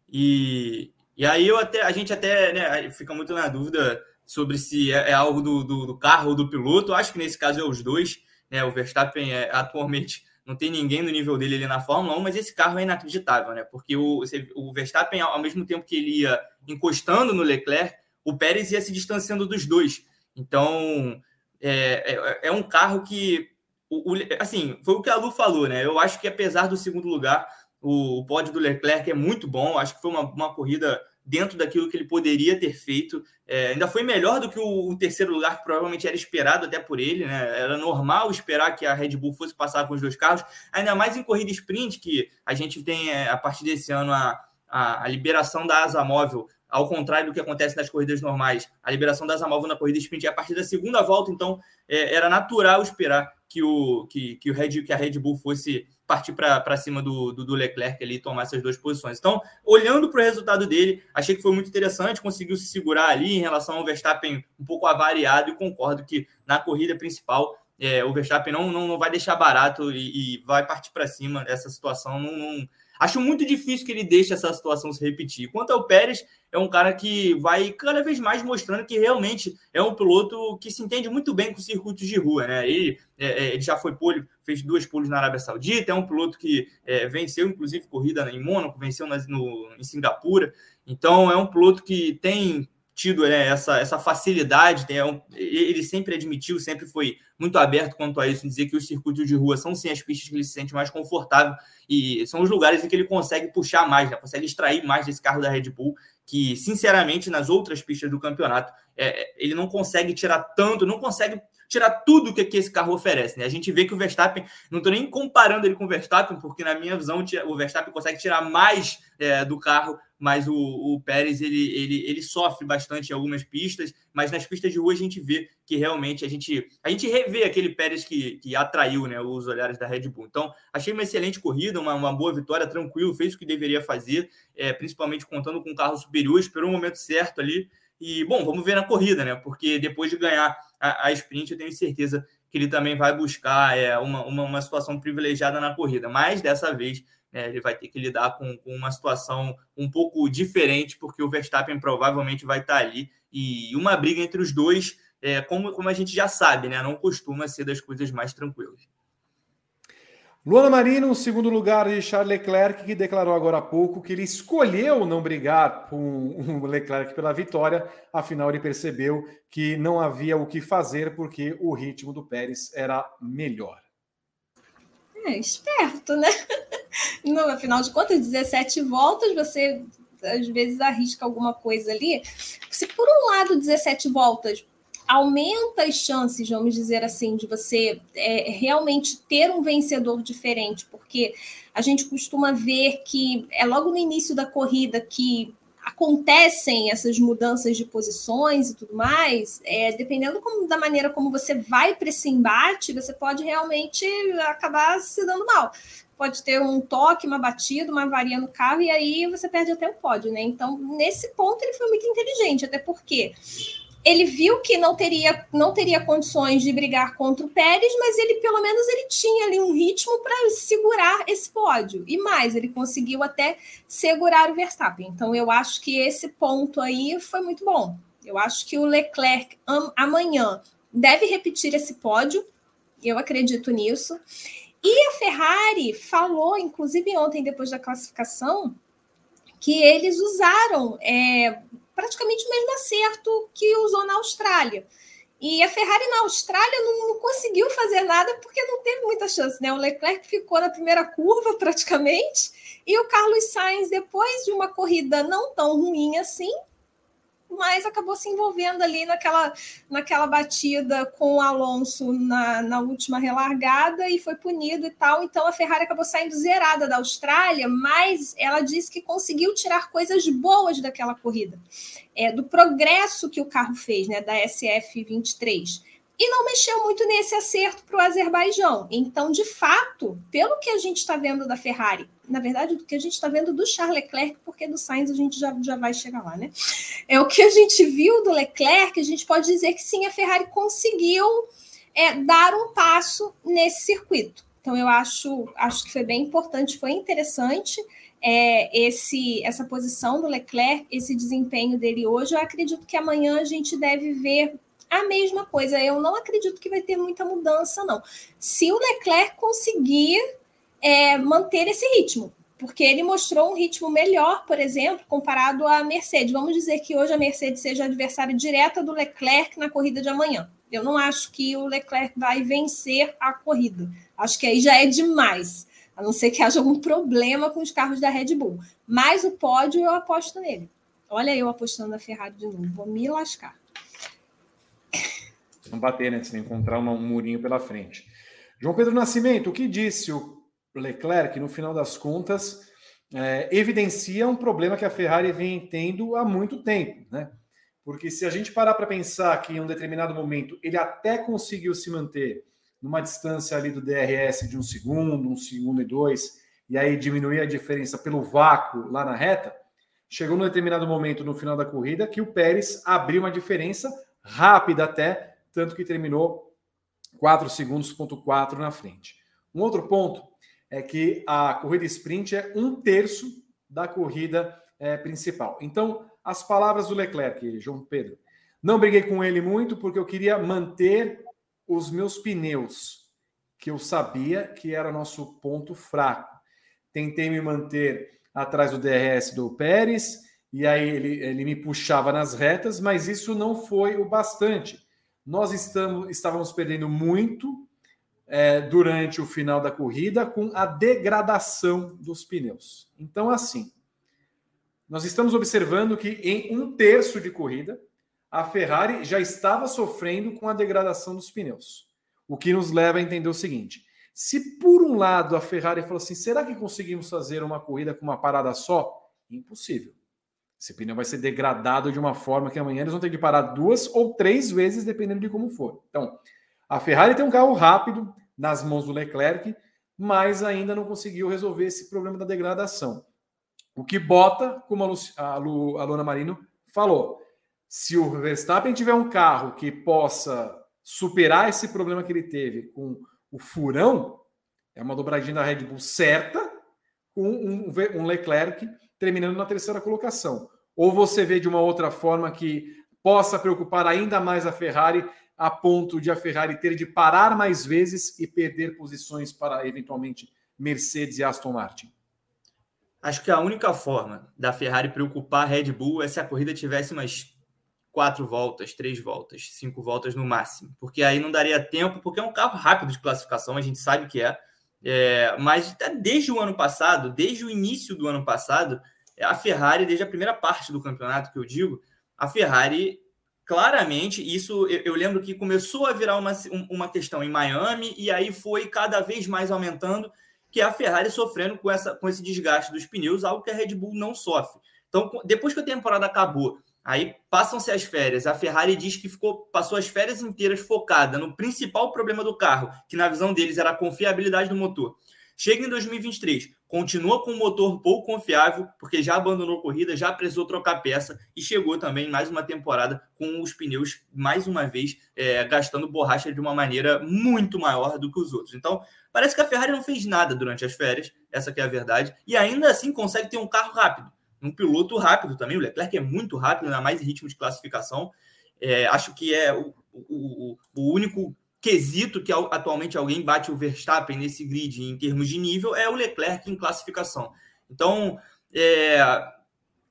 E, e aí eu até, a gente até né, fica muito na dúvida sobre se é, é algo do, do, do, carro ou do piloto. Acho que nesse caso é os dois. Né? O Verstappen é, atualmente não tem ninguém no nível dele ali na Fórmula 1, mas esse carro é inacreditável, né? Porque o, o Verstappen, ao mesmo tempo que ele ia encostando no Leclerc, o Pérez ia se distanciando dos dois. Então, é, é, é um carro que, o, o, assim, foi o que a Lu falou, né? Eu acho que apesar do segundo lugar, o, o pódio do Leclerc é muito bom. Acho que foi uma, uma corrida dentro daquilo que ele poderia ter feito. É, ainda foi melhor do que o, o, terceiro lugar, que provavelmente era esperado até por ele, né? Era normal esperar que a Red Bull fosse passar com os dois carros, ainda mais em corrida sprint, que a gente tem é, a partir desse ano a, a, a, liberação da asa móvel. Ao contrário do que acontece nas corridas normais, a liberação da asa móvel na corrida sprint é a partir da segunda volta, então é, era natural esperar que, o, que, que, o Red, que a Red Bull fosse partir para cima do, do, do, Leclerc ali e tomar essas duas posições. Então, olhando para o resultado dele, achei que foi muito interessante, conseguiu se segurar ali em relação ao Verstappen um pouco avariado e concordo que na corrida principal é, o Verstappen não, não, não vai deixar barato e, e vai partir para cima dessa situação. Não, não, Acho muito difícil que ele deixe essa situação se repetir. Quanto ao Pérez, é um cara que vai cada vez mais mostrando que realmente é um piloto que se entende muito bem com circuitos de rua, né? Ele, é, é ele já foi pole, fez duas poles na Arábia Saudita, é um piloto que é, venceu, inclusive, corrida em Mônaco, venceu no, em Singapura. Então, é um piloto que tem tido né, essa, essa facilidade, tem, um, ele sempre admitiu, sempre foi muito aberto quanto a isso, dizer que os circuitos de rua são sim as pistas que ele se sente mais confortável e são os lugares em que ele consegue puxar mais, né, consegue extrair mais desse carro da Red Bull, que sinceramente nas outras pistas do campeonato é, ele não consegue tirar tanto, não consegue tirar tudo que, que esse carro oferece. Né? A gente vê que o Verstappen, não estou nem comparando ele com o Verstappen, porque na minha visão o Verstappen consegue tirar mais é, do carro, mas o, o Pérez ele, ele, ele sofre bastante em algumas pistas, mas nas pistas de rua a gente vê que realmente a gente, a gente revê aquele Pérez que, que atraiu né, os olhares da Red Bull. Então, achei uma excelente corrida, uma, uma boa vitória, tranquilo, fez o que deveria fazer, é, principalmente contando com um carro superior, esperou o momento certo ali. E, bom, vamos ver na corrida, né? Porque depois de ganhar a, a sprint, eu tenho certeza que ele também vai buscar é, uma, uma, uma situação privilegiada na corrida. Mas dessa vez é, ele vai ter que lidar com, com, uma situação um pouco diferente, porque o Verstappen provavelmente vai estar ali. E uma briga entre os dois, é, como, como a gente já sabe, né? Não costuma ser das coisas mais tranquilas. Luana Marino, segundo lugar de Charles Leclerc, que declarou agora há pouco que ele escolheu não brigar com o Leclerc pela vitória, afinal ele percebeu que não havia o que fazer porque o ritmo do Pérez era melhor. É, esperto, né? No, afinal de contas, 17 voltas, você às vezes arrisca alguma coisa ali. Se por um lado 17 voltas aumenta as chances, vamos dizer assim, de você é, realmente ter um vencedor diferente, porque a gente costuma ver que é logo no início da corrida que acontecem essas mudanças de posições e tudo mais, é, dependendo como, da maneira como você vai para esse embate, você pode realmente acabar se dando mal. Pode ter um toque, uma batida, uma avaria no carro, e aí você perde até o pódio, né? Então, nesse ponto, ele foi muito inteligente, até porque ele viu que não teria, não teria condições de brigar contra o Pérez, mas ele pelo menos ele tinha ali um ritmo para segurar esse pódio. E mais, ele conseguiu até segurar o Verstappen. Então eu acho que esse ponto aí foi muito bom. Eu acho que o Leclerc amanhã deve repetir esse pódio. Eu acredito nisso. E a Ferrari falou, inclusive ontem, depois da classificação, que eles usaram é, praticamente o mesmo acerto que usou na Austrália. E a Ferrari na Austrália não, não, conseguiu fazer nada porque não teve muita chance, né? O Leclerc ficou na primeira curva praticamente, e o Carlos Sainz, depois de uma corrida não tão ruim assim, mas acabou se envolvendo ali naquela, naquela batida com o Alonso na, na última relargada e foi punido e tal. Então a Ferrari acabou saindo zerada da Austrália, mas ela disse que conseguiu tirar coisas boas daquela corrida, é, do progresso que o carro fez, né, da SF23 e não mexeu muito nesse acerto para o Azerbaijão. Então, de fato, pelo que a gente está vendo da Ferrari, na verdade, do que a gente está vendo do Charles Leclerc, porque do Sainz a gente já, já vai chegar lá, né? É o que a gente viu do Leclerc, a gente pode dizer que sim, a Ferrari conseguiu é, dar um passo nesse circuito. Então, eu acho, acho que foi bem importante, foi interessante é, esse essa posição do Leclerc, esse desempenho dele hoje. Eu acredito que amanhã a gente deve ver a mesma coisa. Eu não acredito que vai ter muita mudança, não. Se o Leclerc conseguir é, manter esse ritmo, porque ele mostrou um ritmo melhor, por exemplo, comparado à Mercedes. Vamos dizer que hoje a Mercedes seja adversária direta do Leclerc na corrida de amanhã. Eu não acho que o Leclerc vai vencer a corrida. Acho que aí já é demais. A não ser que haja algum problema com os carros da Red Bull. Mas o pódio eu aposto nele. Olha eu apostando na Ferrari de novo. Vou me lascar. Não bater, né? Se não encontrar um murinho pela frente. João Pedro Nascimento, o que disse o Leclerc, no final das contas, é, evidencia um problema que a Ferrari vem tendo há muito tempo, né? Porque se a gente parar para pensar que em um determinado momento ele até conseguiu se manter numa distância ali do DRS de um segundo, um segundo e dois, e aí diminuir a diferença pelo vácuo lá na reta, chegou num determinado momento no final da corrida que o Pérez abriu uma diferença rápida até, tanto que terminou 4 segundos, ponto 4 na frente. Um outro ponto é que a corrida sprint é um terço da corrida é, principal. Então, as palavras do Leclerc, João Pedro. Não briguei com ele muito porque eu queria manter os meus pneus, que eu sabia que era nosso ponto fraco. Tentei me manter atrás do DRS do Pérez, e aí ele, ele me puxava nas retas, mas isso não foi o bastante. Nós estamos, estávamos perdendo muito é, durante o final da corrida com a degradação dos pneus. Então, assim, nós estamos observando que em um terço de corrida, a Ferrari já estava sofrendo com a degradação dos pneus. O que nos leva a entender o seguinte: se por um lado a Ferrari falou assim, será que conseguimos fazer uma corrida com uma parada só? Impossível. Esse pneu vai ser degradado de uma forma que amanhã eles vão ter que parar duas ou três vezes, dependendo de como for. Então, a Ferrari tem um carro rápido nas mãos do Leclerc, mas ainda não conseguiu resolver esse problema da degradação. O que bota, como a, Lu, a, Lu, a Luana Marino falou, se o Verstappen tiver um carro que possa superar esse problema que ele teve com o furão, é uma dobradinha da Red Bull certa, com um, um Leclerc terminando na terceira colocação. Ou você vê de uma outra forma que possa preocupar ainda mais a Ferrari, a ponto de a Ferrari ter de parar mais vezes e perder posições para eventualmente Mercedes e Aston Martin? Acho que a única forma da Ferrari preocupar a Red Bull é se a corrida tivesse umas quatro voltas, três voltas, cinco voltas no máximo, porque aí não daria tempo, porque é um carro rápido de classificação, a gente sabe que é, é mas desde o ano passado, desde o início do ano passado, a Ferrari, desde a primeira parte do campeonato que eu digo, a Ferrari claramente, isso eu, eu lembro que começou a virar uma, uma questão em Miami e aí foi cada vez mais aumentando que a Ferrari sofrendo com, essa, com esse desgaste dos pneus, algo que a Red Bull não sofre. Então, depois que a temporada acabou, aí passam-se as férias, a Ferrari diz que ficou, passou as férias inteiras focada no principal problema do carro, que na visão deles era a confiabilidade do motor. Chega em 2023, continua com um motor pouco confiável, porque já abandonou corrida, já precisou trocar peça e chegou também mais uma temporada com os pneus, mais uma vez, é, gastando borracha de uma maneira muito maior do que os outros. Então, parece que a Ferrari não fez nada durante as férias, essa é a verdade, e ainda assim consegue ter um carro rápido, um piloto rápido também. O Leclerc é muito rápido, ainda mais em ritmo de classificação. É, acho que é o, o, o único quesito que atualmente alguém bate o Verstappen nesse grid em termos de nível é o Leclerc em classificação. Então, é,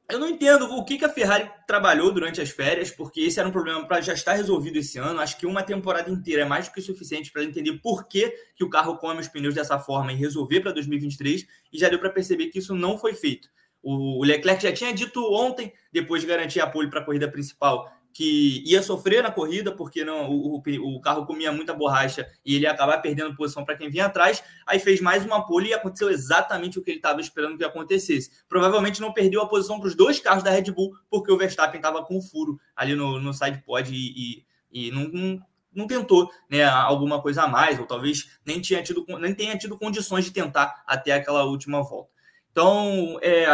eu não entendo o que, que a Ferrari trabalhou durante as férias, porque esse era um problema para já estar resolvido esse ano. Acho que uma temporada inteira é mais do que suficiente para entender por que, que o carro come os pneus dessa forma e resolver para 2023, e já deu para perceber que isso não foi feito. O Leclerc já tinha dito ontem, depois de garantir a pole para a corrida principal, que ia sofrer na corrida, porque não, o, o, carro comia muita borracha e ele ia acabar perdendo posição para quem vinha atrás. Aí fez mais uma pole e aconteceu exatamente o que ele estava esperando que acontecesse. Provavelmente não perdeu a posição para os dois carros da Red Bull, porque o Verstappen estava com furo ali no, no side pod e, e, e não, não, não tentou né, alguma coisa a mais, ou talvez nem, tinha tido, nem tenha tido condições de tentar até aquela última volta. Então, é,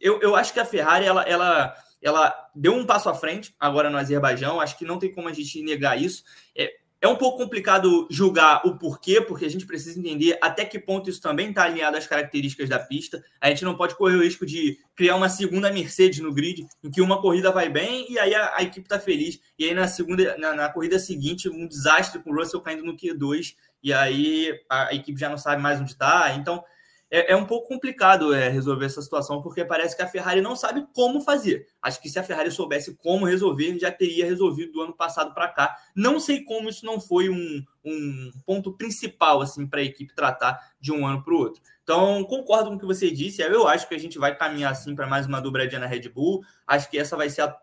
eu, eu acho que a Ferrari ela, ela, ela deu um passo à frente agora no Azerbaijão, acho que não tem como a gente negar isso. É, é um pouco complicado julgar o porquê, porque a gente precisa entender até que ponto isso também está alinhado às características da pista. A gente não pode correr o risco de criar uma segunda Mercedes no grid, em que uma corrida vai bem e aí a, a equipe está feliz. E aí na segunda, na, na, corrida seguinte, um desastre com o Russell caindo no Q2, e aí a, a equipe já não sabe mais onde está. Então, é, é um pouco complicado é, resolver essa situação, porque parece que a Ferrari não sabe como fazer. Acho que se a Ferrari soubesse como resolver, já teria resolvido do ano passado para cá. Não sei como isso não foi um, um ponto principal assim para a equipe tratar de um ano para o outro. Então, concordo com o que você disse. Eu acho que a gente vai caminhar assim para mais uma dobradinha na Red Bull. Acho que essa vai ser a,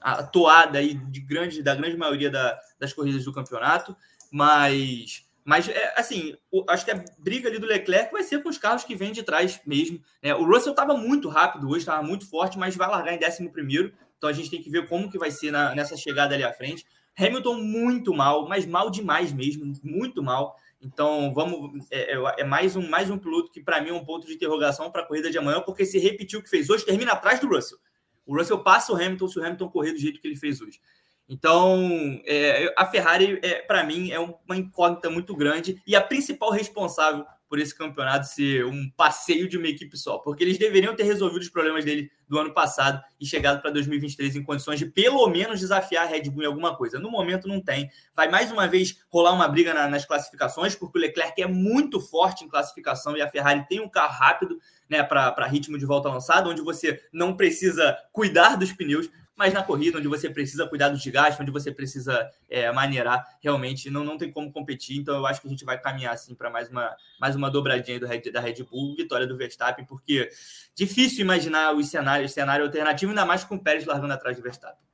a toada aí de grande, da grande maioria da, das corridas do campeonato. Mas mas, é, assim, o, acho que a briga ali do Leclerc vai ser com os carros que vêm de trás mesmo. Né? O Russell estava muito rápido hoje, estava muito forte, mas vai largar em 11 primeiro. Então a gente tem que ver como que vai ser na, nessa chegada ali à frente. Hamilton muito mal, mas mal demais mesmo, muito mal. Então vamos é, é, é mais um mais um piloto que para mim é um ponto de interrogação para a corrida de amanhã, porque se repetiu o que fez hoje, termina atrás do Russell. O Russell passa o Hamilton se o Hamilton correr do jeito que ele fez hoje. Então, é, a Ferrari, é, para mim, é uma incógnita muito grande e a principal responsável por esse campeonato ser um passeio de uma equipe só, porque eles deveriam ter resolvido os problemas dele do ano passado e chegado para 2023 em condições de pelo menos desafiar a Red Bull em alguma coisa. No momento não tem. Vai mais uma vez rolar uma briga na, nas classificações, porque o Leclerc é muito forte em classificação e a Ferrari tem um carro rápido né, para ritmo de volta lançado, onde você não precisa cuidar dos pneus mas na corrida, onde você precisa cuidar do desgaste, onde você precisa é, maneirar, realmente não, não tem como competir. Então, eu acho que a gente vai caminhar assim para mais uma, mais uma dobradinha do Red, da Red Bull, vitória do Verstappen, porque difícil imaginar os cenários, cenário alternativo, ainda mais com o Pérez largando atrás do Verstappen.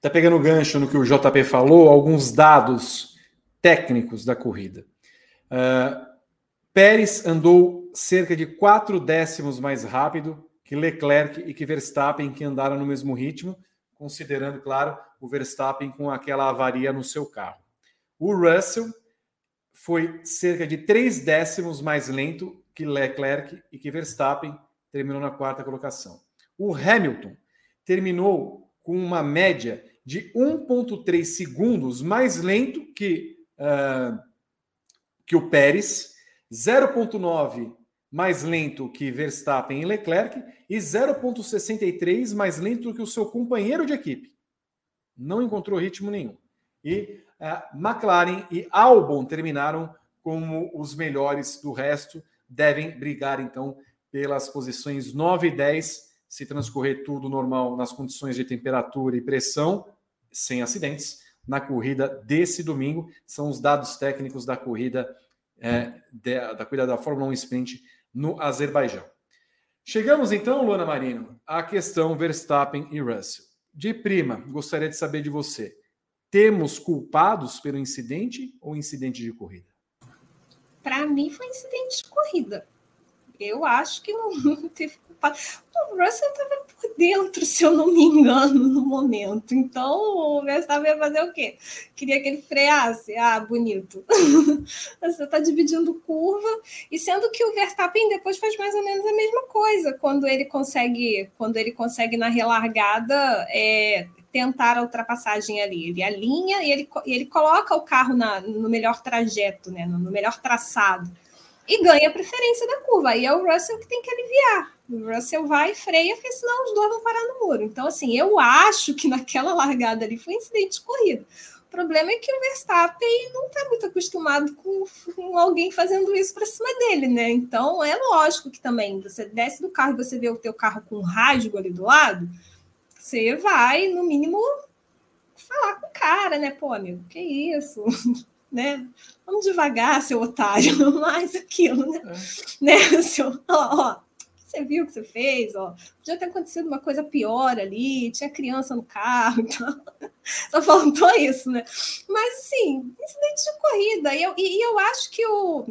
Tá pegando gancho no que o JP falou, alguns dados técnicos da corrida. Uh, Pérez andou cerca de quatro décimos mais rápido que Leclerc e que Verstappen que andaram no mesmo ritmo, considerando, claro, o Verstappen com aquela avaria no seu carro. O Russell foi cerca de três décimos mais lento que Leclerc e que Verstappen terminou na quarta colocação. O Hamilton terminou com uma média de 1,3 segundos mais lento que, uh, que o Pérez, 0,9 mais lento que Verstappen e Leclerc e 0,63 mais lento que o seu companheiro de equipe. Não encontrou ritmo nenhum. E a McLaren e Albon terminaram como os melhores do resto. Devem brigar, então, pelas posições 9 e 10, se transcorrer tudo normal nas condições de temperatura e pressão, sem acidentes, na corrida desse domingo. São os dados técnicos da corrida, é, da corrida da Fórmula 1 Sprint no Azerbaijão. Chegamos então, Luana Marino, à questão Verstappen e Russell. De prima, gostaria de saber de você: temos culpados pelo incidente ou incidente de corrida? Para mim, foi incidente de corrida. Eu acho que não teve o Russell estava por dentro, se eu não me engano, no momento. Então, o Verstappen ia fazer o quê? Queria que ele freasse. Ah, bonito. Você está dividindo curva. E sendo que o Verstappen depois faz mais ou menos a mesma coisa. Quando ele consegue, quando ele consegue na relargada, é, tentar a ultrapassagem ali. Ele alinha e ele, ele coloca o carro na, no melhor trajeto, né? no, no melhor traçado e ganha a preferência da curva. Aí é o Russell que tem que aliviar. O Russell vai e freia, porque senão os dois vão parar no muro. Então, assim, eu acho que naquela largada ali foi um incidente de corrida. O problema é que o Verstappen não está muito acostumado com, com, alguém fazendo isso para cima dele, né? Então, é lógico que também você desce do carro e você vê o teu carro com um rasgo ali do lado, você vai, no mínimo, falar com o cara, né? Pô, amigo, que isso? né? Vamos devagar, seu otário, mais aquilo, né? É. né? Seu, ó, ó, você viu o que você fez, ó. Podia ter acontecido uma coisa pior ali, tinha criança no carro, então só faltou isso, né? Mas assim, incidente de corrida, e eu, e, e eu acho que o.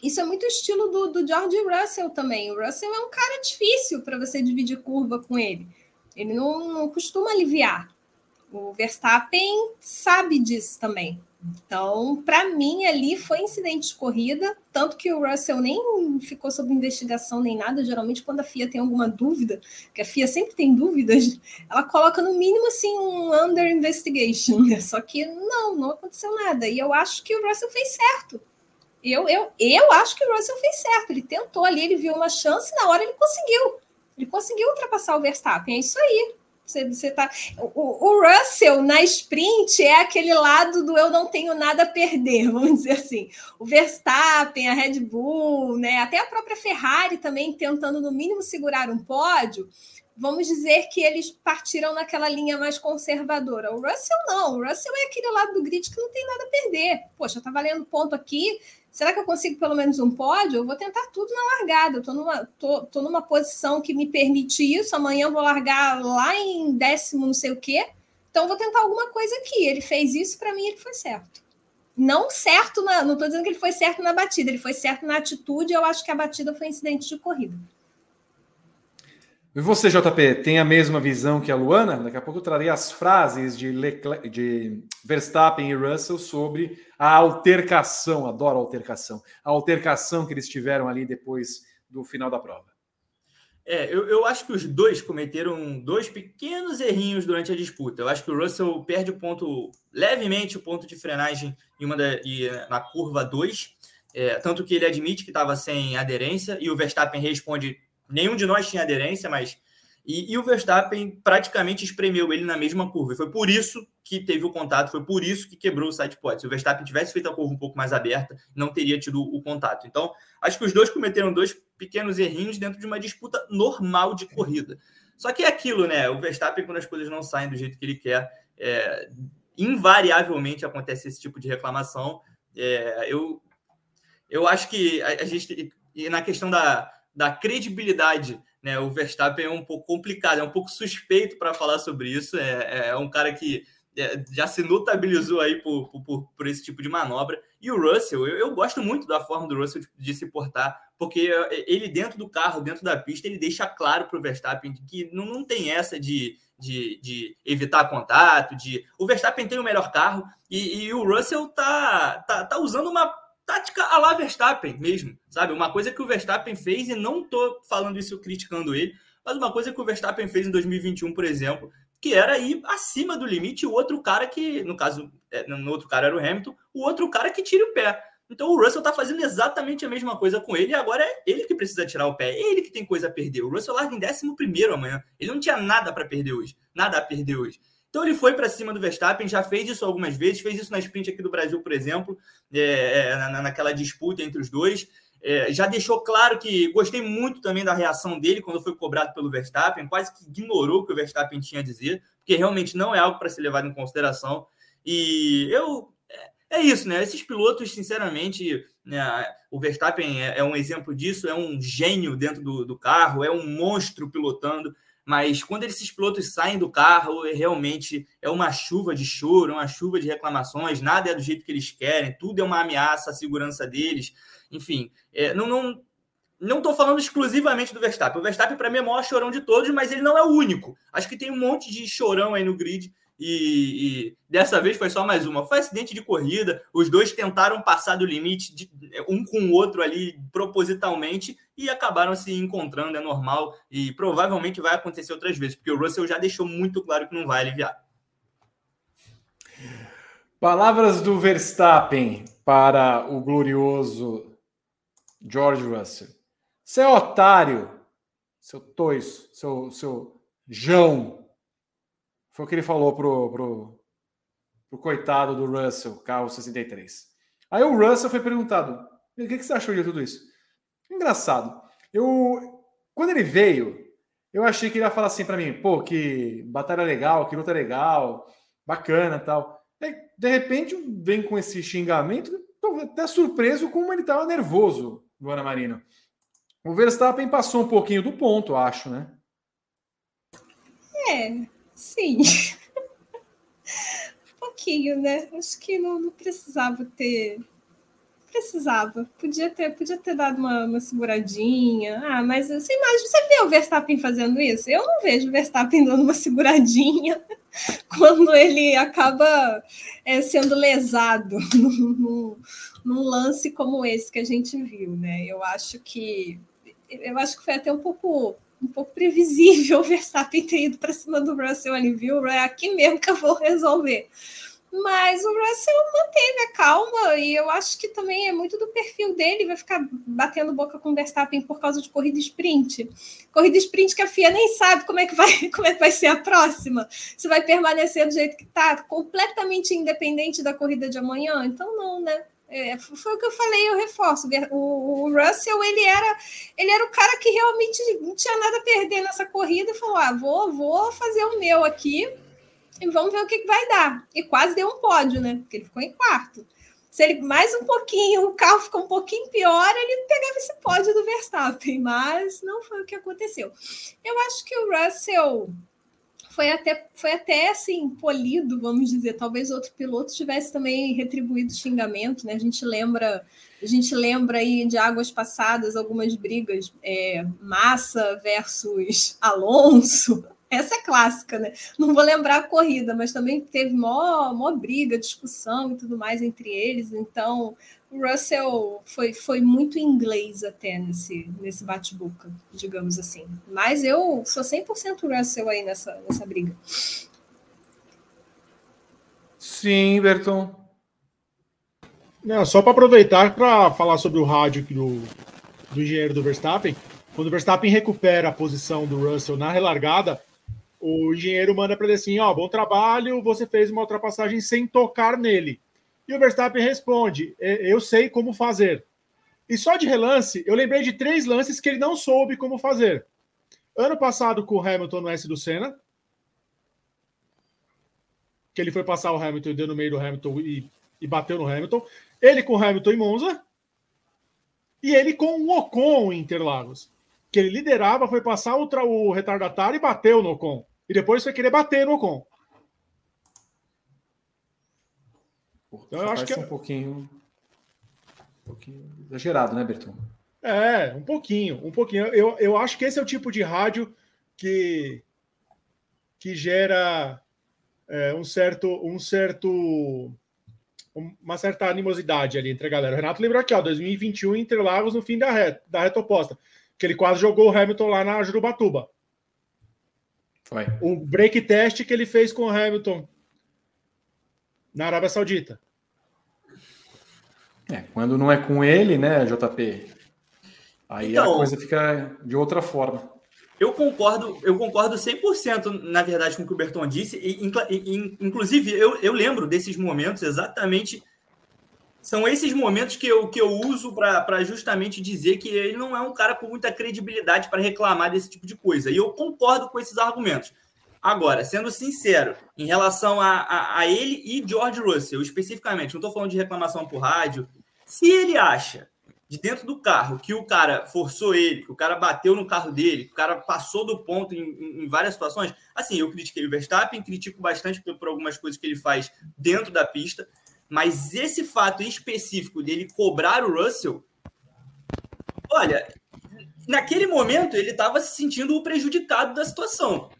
Isso é muito estilo do, do George Russell também. O Russell é um cara difícil para você dividir curva com ele. Ele não, não costuma aliviar O Verstappen sabe disso também. Então, para mim, ali foi incidente de corrida, tanto que o Russell nem ficou sob investigação nem nada. Geralmente, quando a FIA tem alguma dúvida, que a FIA sempre tem dúvidas, ela coloca no mínimo assim um under investigation. Só que não, não aconteceu nada. E eu acho que o Russell fez certo. Eu, eu, eu acho que o Russell fez certo. Ele tentou ali, ele viu uma chance, na hora ele conseguiu. Ele conseguiu ultrapassar o Verstappen. É isso aí. Você, você tá... o, o Russell na sprint é aquele lado do eu não tenho nada a perder, vamos dizer assim. O Verstappen, a Red Bull, né? até a própria Ferrari também tentando, no mínimo, segurar um pódio. Vamos dizer que eles partiram naquela linha mais conservadora. O Russell não, o Russell é aquele lado do grid que não tem nada a perder. Poxa, tá valendo ponto aqui, Será que eu consigo pelo menos um pódio? Eu vou tentar tudo na largada. Estou numa, tô, tô numa posição que me permite isso. Amanhã eu vou largar lá em décimo, não sei o quê. Então, vou tentar alguma coisa aqui. Ele fez isso, para mim, ele foi certo. Não certo, na, não estou dizendo que ele foi certo na batida, ele foi certo na atitude. Eu acho que a batida foi incidente de corrida. E você, JP, tem a mesma visão que a Luana? Daqui a pouco eu trarei as frases de, Leclerc, de Verstappen e Russell sobre a altercação, adoro altercação, a altercação que eles tiveram ali depois do final da prova. É, eu, eu acho que os dois cometeram dois pequenos errinhos durante a disputa. Eu acho que o Russell perde o ponto, levemente, o ponto de frenagem em uma da, e, na curva 2, é, tanto que ele admite que estava sem aderência, e o Verstappen responde nenhum de nós tinha aderência, mas. E, e, o Verstappen praticamente espremeu ele na mesma curva. E foi por isso que teve o contato, foi por isso que quebrou o side pod. Se o Verstappen tivesse feito a curva um pouco mais aberta, não teria tido o contato. Então, acho que os dois cometeram dois pequenos errinhos dentro de uma disputa normal de corrida. Só que é aquilo, né? O Verstappen, quando as coisas não saem do jeito que ele quer, é, invariavelmente acontece esse tipo de reclamação. É, eu, eu acho que a, a gente, e na questão da, da credibilidade. Né? O Verstappen é um pouco complicado, é um pouco suspeito para falar sobre isso. É, é um cara que é, já se notabilizou aí por, por, por, esse tipo de manobra. E o Russell, eu, eu, gosto muito da forma do Russell de se portar, porque ele dentro do carro, dentro da pista, ele deixa claro para o Verstappen que não, não tem essa de, de, de, evitar contato, de o Verstappen tem o melhor carro e, e o Russell tá, tá, tá usando uma tática a la Verstappen mesmo, sabe? Uma coisa que o Verstappen fez, e não tô falando isso criticando ele, mas uma coisa que o Verstappen fez em 2021, por exemplo, que era ir acima do limite, o outro cara que, no caso, é, no outro cara era o Hamilton, o outro cara que tira o pé. Então o Russell tá fazendo exatamente a mesma coisa com ele, e agora é ele que precisa tirar o pé, é ele que tem coisa a perder. O Russell larga em 11 amanhã. Ele não tinha nada para perder hoje, nada a perder hoje. Então ele foi para cima do Verstappen, já fez isso algumas vezes, fez isso na sprint aqui do Brasil, por exemplo, é, é, na, naquela disputa entre os dois. É, já deixou claro que gostei muito também da reação dele quando foi cobrado pelo Verstappen, quase que ignorou o que o Verstappen tinha a dizer, porque realmente não é algo para ser levado em consideração. E eu. É, é isso, né? Esses pilotos, sinceramente, né, o Verstappen é, é, um exemplo disso, é um gênio dentro do, do carro, é um monstro pilotando mas quando esses pilotos saem do carro, é realmente é uma chuva de choro, uma chuva de reclamações, nada é do jeito que eles querem, tudo é uma ameaça à segurança deles. Enfim, é, não, não, não estou falando exclusivamente do Verstappen. O Verstappen, para mim, é o maior chorão de todos, mas ele não é o único. Acho que tem um monte de chorão aí no grid e, e, dessa vez foi só mais uma. Foi acidente de corrida, os dois tentaram passar do limite, de, um com o outro ali, propositalmente, e acabaram se encontrando, é normal, e provavelmente vai acontecer outras vezes, porque o Russell já deixou muito claro que não vai aliviar. Palavras do Verstappen para o glorioso George Russell. Seu otário, seu toiço, seu, seu João, foi o que ele falou pro, pro, pro coitado do Russell, carro 63. Aí o Russell foi perguntado: o que, que você achou de tudo isso? Engraçado. Eu, quando ele veio, eu achei que ele ia falar assim para mim: pô, que batalha legal, que luta legal, bacana tal. Aí, de repente, vem com esse xingamento, tô até surpreso como ele estava nervoso, Luana Marino. O Verstappen passou um pouquinho do ponto, acho, né? É, Sim. um pouquinho, né? Acho que não, não, precisava ter. Precisava. Podia ter, podia ter dado uma, uma seguradinha. Ah, mas você imagina, você vê o Verstappen fazendo isso? Eu não vejo o Verstappen dando uma seguradinha. quando ele acaba é, sendo lesado num, num, lance como esse que a gente viu, né? Eu acho que eu acho que foi até um pouco um pouco previsível o Verstappen ter ido para cima do Russell ali, viu? É aqui mesmo que eu vou resolver. Mas o Russell manteve a calma e eu acho que também é muito do perfil dele, vai ficar batendo boca com o Verstappen por causa de corrida sprint. Corrida sprint que a FIA nem sabe como é que vai, como é que vai ser a próxima. Se vai permanecer do jeito que está, completamente independente da corrida de amanhã. Então não, né? É, foi o que eu falei, eu reforço. O, o, Russell, ele era, ele era o cara que realmente não tinha nada a perder nessa corrida e falou: ah, vou, vou fazer o meu aqui e vamos ver o que, que vai dar. E quase deu um pódio, né? Porque ele ficou em quarto. Se ele mais um pouquinho, o carro ficou um pouquinho pior, ele pegava esse pódio do Verstappen, mas não foi o que aconteceu. Eu acho que o Russell foi até, foi até assim, polido, vamos dizer. Talvez outro piloto tivesse também retribuído xingamento, né? A gente lembra, a gente lembra aí de águas passadas, algumas brigas, é, Massa versus Alonso, essa é clássica, né? Não vou lembrar a corrida, mas também teve mó, mó briga, discussão e tudo mais entre eles. Então, o Russell foi, foi muito inglês até nesse, nesse bate-boca, digamos assim. Mas eu sou 100% Russell aí nessa, nessa briga. Sim, Berton. Não, só para aproveitar para falar sobre o rádio do, do engenheiro do Verstappen. Quando o Verstappen recupera a posição do Russell na relargada, o engenheiro manda para ele assim: ó, bom trabalho, você fez uma ultrapassagem sem tocar nele. E o Verstappen responde: eu sei como fazer. E só de relance, eu lembrei de três lances que ele não soube como fazer. Ano passado com o Hamilton no S do Senna, que ele foi passar o Hamilton e deu no meio do Hamilton e, e bateu no Hamilton. Ele com o Hamilton em Monza. E ele com o Ocon em Interlagos. Que ele liderava, foi passar o, o retardatário e bateu no Ocon. E depois foi querer bater no Ocon. Eu acho que é um pouquinho, um pouquinho exagerado, né, Berton? É, um pouquinho, um pouquinho. Eu, eu acho que esse é o tipo de rádio que que gera é, um certo um certo uma certa animosidade ali entre a galera. O Renato lembrou aqui, ó, 2021 Interlagos no fim da reta, da reta oposta, que ele quase jogou o Hamilton lá na Jurubatuba. Foi. Um break test que ele fez com o Hamilton na Arábia Saudita. É, quando não é com ele, né, JP? Aí então, a coisa fica de outra forma. Eu concordo, eu concordo 100% na verdade com o que o Berton disse, e, inclusive eu, eu lembro desses momentos exatamente são esses momentos que eu, que eu uso para justamente dizer que ele não é um cara com muita credibilidade para reclamar desse tipo de coisa. E eu concordo com esses argumentos. Agora, sendo sincero, em relação a, a, a ele e George Russell, especificamente, não estou falando de reclamação por rádio, se ele acha de dentro do carro que o cara forçou ele, que o cara bateu no carro dele, que o cara passou do ponto em, em, em várias situações, assim, eu critiquei o Verstappen, critico bastante por, por algumas coisas que ele faz dentro da pista, mas esse fato específico dele cobrar o Russell, olha, naquele momento ele estava se sentindo o prejudicado da situação.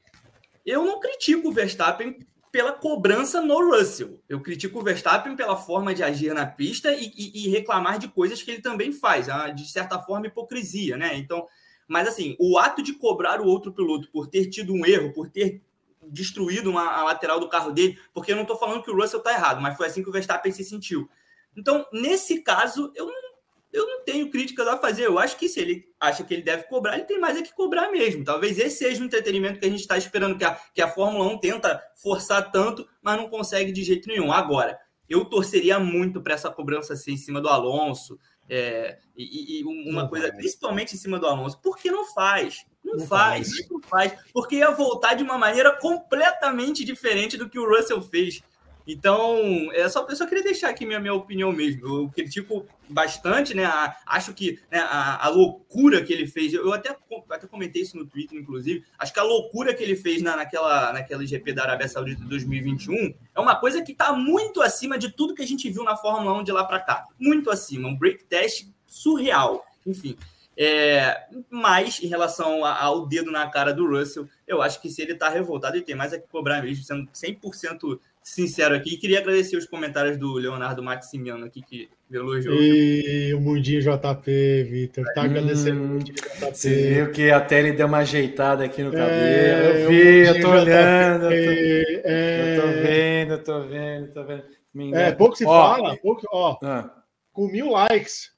Eu não critico o Verstappen pela cobrança no Russell. Eu critico o Verstappen pela forma de agir na pista e, e, e reclamar de coisas que ele também faz, ah, de certa forma hipocrisia, né? Então, mas assim, o ato de cobrar o outro piloto por ter tido um erro, por ter destruído uma, a lateral do carro dele, porque eu não estou falando que o Russell está errado, mas foi assim que o Verstappen se sentiu. Então, nesse caso, eu não, eu não tenho críticas a fazer. Eu acho que se ele acha que ele deve cobrar, ele tem mais é que cobrar mesmo. Talvez esse seja o entretenimento que a gente está esperando, que a, que a Fórmula 1 tenta forçar tanto, mas não consegue de jeito nenhum. Agora, eu torceria muito para essa cobrança ser em cima do Alonso, é, e, e, uma não coisa, principalmente em cima do Alonso, por que não faz? Não, não faz, faz, não faz, porque ia voltar de uma maneira completamente diferente do que o Russell fez. Então, é só, eu só queria deixar aqui minha, minha opinião mesmo. Eu critico bastante, né? A, acho que né, a, a, loucura que ele fez, eu até, até comentei isso no Twitter, inclusive. Acho que a loucura que ele fez na, naquela, naquela GP da Arábia Saudita de 2021 é uma coisa que está muito acima de tudo que a gente viu na Fórmula 1 de lá para cá. Muito acima. Um break test surreal. Enfim. É, mas em relação ao dedo na cara do Russell, eu acho que se ele está revoltado, ele tem mais a que cobrar mesmo, sendo 100% sincero aqui. Queria agradecer os comentários do Leonardo Maximiano aqui, que elogiou. E o Mundinho JP, Vitor, tá agradecendo hum, o Mundinho JP. Você viu que até ele deu uma ajeitada aqui no cabelo. É, eu vi, eu tô olhando. Eu tô, é... eu tô vendo, eu tô vendo, tô vendo. É, pouco se ó, fala, pouco, ó, ah. com mil likes,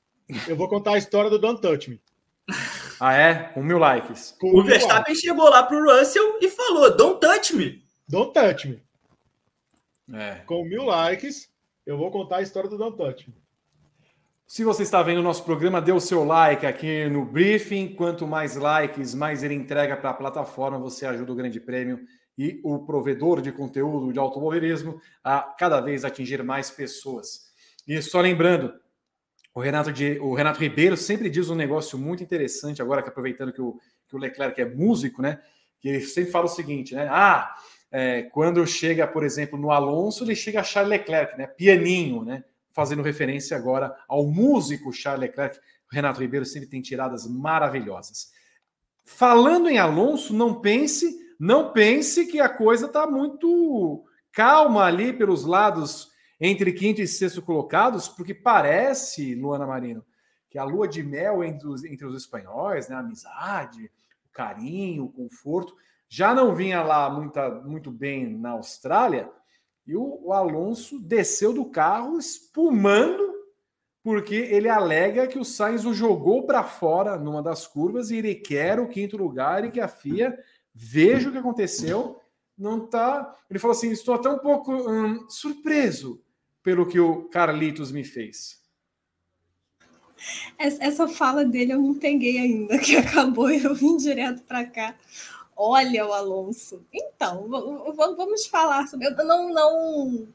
eu vou contar a história do Don't Touch Me. Ah, é? Com mil likes. Com o Verstappen likes. chegou lá pro Russell e falou: Don't touch me. Don't touch me. É. Com mil likes, eu vou contar a história do Me. Se você está vendo o nosso programa, dê o seu like aqui no briefing. Quanto mais likes, mais ele entrega para a plataforma, você ajuda o Grande Prêmio e o provedor de conteúdo de automobilismo a cada vez atingir mais pessoas. E só lembrando, o Renato, de, o Renato Ribeiro sempre diz um negócio muito interessante, agora que aproveitando que o, que o Leclerc é músico, né? Que ele sempre fala o seguinte, né? Ah, é, quando chega, por exemplo, no Alonso, ele chega a Charles Leclerc, né? Pianinho, né? Fazendo referência agora ao músico Charles Leclerc. O Renato Ribeiro sempre tem tiradas maravilhosas. Falando em Alonso, não pense, não pense que a coisa está muito calma ali pelos lados entre quinto e sexto colocados, porque parece, Luana Marino, que a lua de mel entre os, entre os espanhóis, né, a amizade, o carinho, o conforto, já não vinha lá muita, muito bem na Austrália, e o, o Alonso desceu do carro espumando, porque ele alega que o Sainz o jogou para fora numa das curvas e ele quer o quinto lugar e que a FIA veja o que aconteceu. Não tá. Ele falou assim: estou até um pouco hum, surpreso pelo que o Carlitos me fez. Essa fala dele eu não peguei ainda, que acabou e eu vim direto para cá. Olha o Alonso. Então, vamos falar sobre. Eu não, não.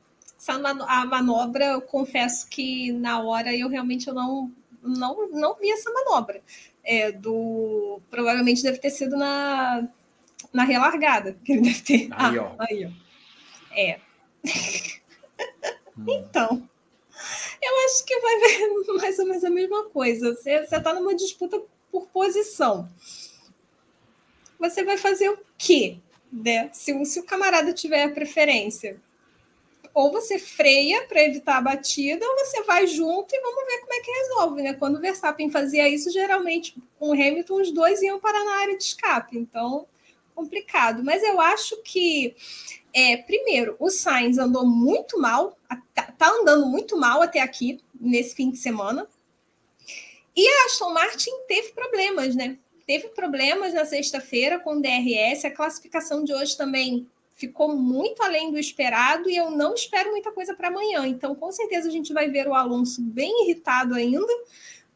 A manobra, eu confesso que na hora eu realmente eu não, não, não vi essa manobra. É, do, provavelmente deve ter sido na, na relargada, que ele deve ter. Aí, ah, ó. Aí, ó. É. Então, eu acho que vai ver mais ou menos a mesma coisa. Você está numa disputa por posição. Você vai fazer o quê? Né? Se, se o camarada tiver a preferência, ou você freia para evitar a batida, ou você vai junto e vamos ver como é que resolve, né? Quando o Verstappen fazia isso, geralmente com o Hamilton, os dois iam para na área de escape. Então, complicado. Mas eu acho que, é, primeiro, o Sainz andou muito mal, tá, tá andando muito mal até aqui, nesse fim de semana. E a Aston Martin teve problemas, né? Teve problemas na sexta-feira com o DRS, a classificação de hoje também ficou muito além do esperado e eu não espero muita coisa para amanhã. Então, com certeza, a gente vai ver o Alonso bem irritado ainda,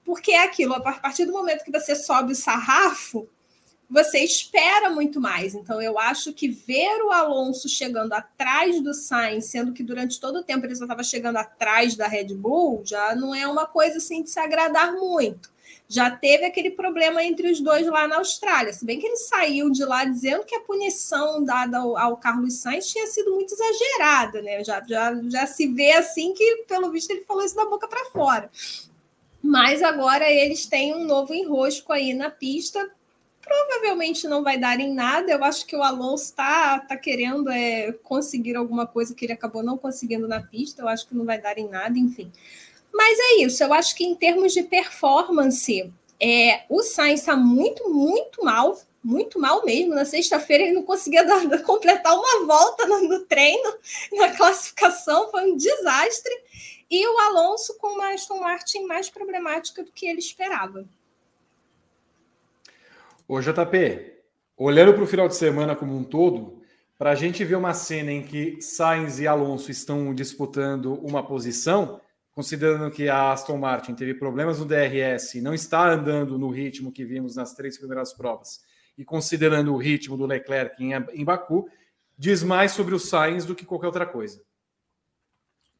porque é aquilo, a partir do momento que você sobe o sarrafo, você espera muito mais. Então, eu acho que ver o Alonso chegando atrás do Sainz, sendo que durante todo o tempo ele só estava chegando atrás da Red Bull, já não é uma coisa assim de se agradar muito. Já teve aquele problema entre os dois lá na Austrália, se bem que ele saiu de lá dizendo que a punição dada ao, ao Carlos Sainz tinha sido muito exagerada, né? Já, já, já se vê assim que, pelo visto, ele falou isso da boca para fora. Mas agora eles têm um novo enrosco aí na pista provavelmente não vai dar em nada. Eu acho que o Alonso está tá querendo é, conseguir alguma coisa que ele acabou não conseguindo na pista. Eu acho que não vai dar em nada, enfim. Mas é isso. Eu acho que em termos de performance, é, o Sainz está muito, muito mal. Muito mal mesmo. Na sexta-feira ele não conseguia dar, completar uma volta no, no treino, na classificação, foi um desastre. E o Alonso com uma Aston Martin mais problemática do que ele esperava. Ô JP, olhando para o final de semana como um todo, para a gente ver uma cena em que Sainz e Alonso estão disputando uma posição, considerando que a Aston Martin teve problemas no DRS não está andando no ritmo que vimos nas três primeiras provas, e considerando o ritmo do Leclerc em, em Baku, diz mais sobre o Sainz do que qualquer outra coisa.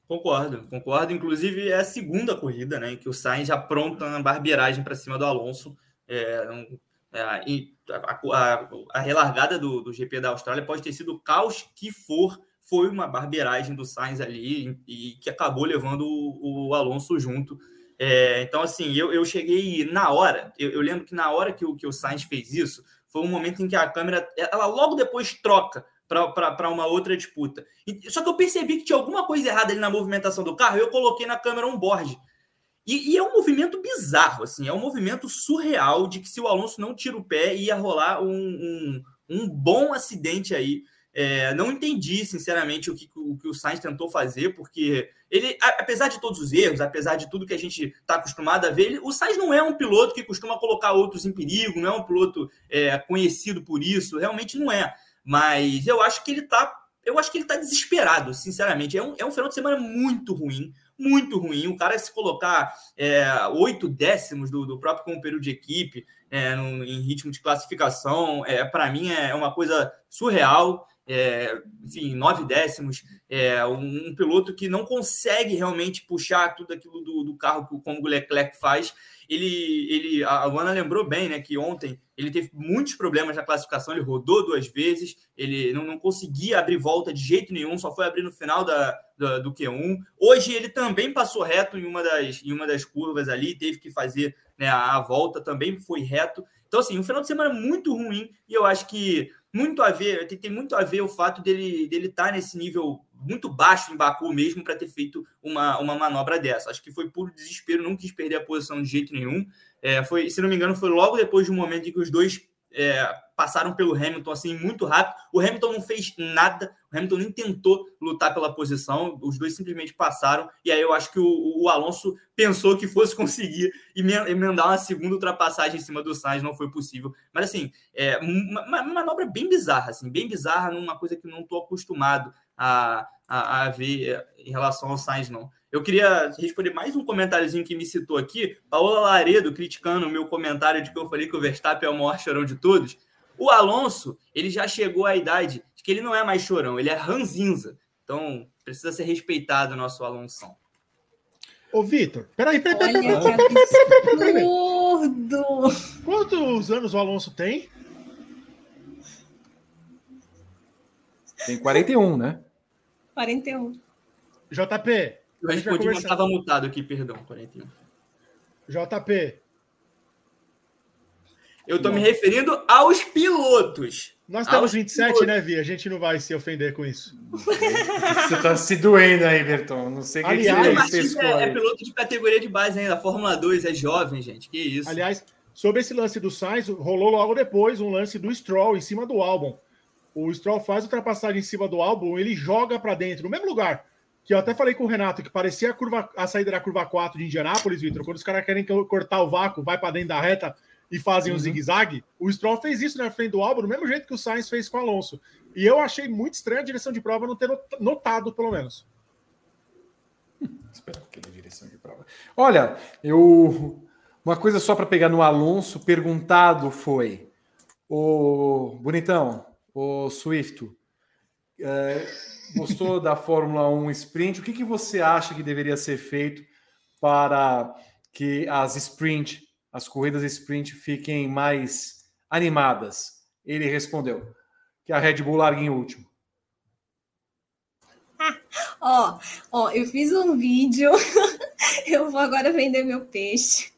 Concordo, concordo. Inclusive, é a segunda corrida, né? Em que o Sainz já pronta na barbeiragem para cima do Alonso. É, um, é, a, a, a, relargada do, do GP da Austrália pode ter sido o caos que for, foi uma barbeiragem do Sainz ali e, que acabou levando o, o Alonso junto. É, então, assim, eu, eu cheguei na hora, eu, eu, lembro que na hora que o, que o Sainz fez isso, foi um momento em que a câmera, ela logo depois troca para uma outra disputa. E, só que eu percebi que tinha alguma coisa errada ali na movimentação do carro, eu coloquei na câmera um board. E, e, é um movimento bizarro, assim, é um movimento surreal de que se o Alonso não tira o pé, ia rolar um, um, um bom acidente aí. É, não entendi, sinceramente, o que, o que o Sainz tentou fazer, porque ele, apesar de todos os erros, apesar de tudo que a gente está acostumado a ver, ele, o Sainz não é um piloto que costuma colocar outros em perigo, não é um piloto é, conhecido por isso, realmente não é. Mas eu acho que ele está eu acho que ele está desesperado, sinceramente. É um, é um final de semana muito ruim, muito ruim. O cara se colocar é, oito décimos do, do próprio companheiro de equipe é, no, em ritmo de classificação, é, para mim é uma coisa surreal é, enfim, nove décimos, é, um, um, piloto que não consegue realmente puxar tudo aquilo do, do carro como o Leclerc faz. Ele, ele, a Luana lembrou bem, né, que ontem ele teve muitos problemas na classificação, ele rodou duas vezes, ele não, não conseguia abrir volta de jeito nenhum, só foi abrir no final da, da, do Q1. Hoje ele também passou reto em uma das, em uma das curvas ali, teve que fazer né, a, a volta, também foi reto. Então, assim, um final de semana muito ruim, e eu acho que muito a ver, tem, tem muito a ver o fato dele dele estar tá nesse nível muito baixo em Baku mesmo para ter feito uma, uma manobra dessa. Acho que foi puro desespero, não quis perder a posição de jeito nenhum. É, foi, se não me engano, foi logo depois de um momento em que os dois é, passaram pelo Hamilton assim muito rápido. O Hamilton não fez nada, o Hamilton nem tentou lutar pela posição, os dois simplesmente passaram. E aí eu acho que o, o Alonso pensou que fosse conseguir emendar uma segunda ultrapassagem em cima do Sainz, não foi possível. Mas assim, é uma, uma manobra bem bizarra, assim, bem bizarra, numa coisa que não estou acostumado a, a, a ver em relação ao Sainz, não. Eu queria responder mais um comentáriozinho que me citou aqui. Paola Laredo criticando o meu comentário de que eu falei que o Verstappen é o maior chorão de todos. O Alonso, ele já chegou à idade de que ele não é mais chorão, ele é ranzinza. Então, precisa ser respeitado o nosso Alonso. Ô, Vitor, peraí, peraí, peraí, peraí, peraí, peraí, peraí, peraí. Quantos anos o Alonso tem? Tem 41, né? 41. JP, eu respondi, mas estava mutado aqui, perdão, 41. JP. Eu estou me referindo aos pilotos. Nós temos 27, pilotos. né, Vi? A gente não vai se ofender com isso. Você está se doendo aí, Berton. Não sei o que Aliás, que você é, é piloto de categoria de base ainda. Fórmula 2 é jovem, gente. Que isso. Aliás, sobre esse lance do Sainz, rolou logo depois um lance do Stroll em cima do álbum. O Stroll faz ultrapassagem em cima do álbum, ele joga para dentro, no mesmo lugar que eu até falei com o Renato, que parecia a, curva, a saída da curva 4 de Indianápolis, Vitor, quando os caras querem cortar o vácuo, vai para dentro da reta e fazem uhum. um zigue-zague, o Stroll fez isso na frente do álbum, do mesmo jeito que o Sainz fez com o Alonso. E eu achei muito estranho a direção de prova não ter notado, pelo menos. Espera que direção de prova. Olha, eu uma coisa só para pegar no Alonso, perguntado foi o bonitão, o Swift, é, gostou da Fórmula 1 Sprint. O que, que você acha que deveria ser feito para que as sprint, as corridas sprint fiquem mais animadas? Ele respondeu que a Red Bull largue em último. Ó, ó, eu fiz um vídeo, eu vou agora vender meu peixe.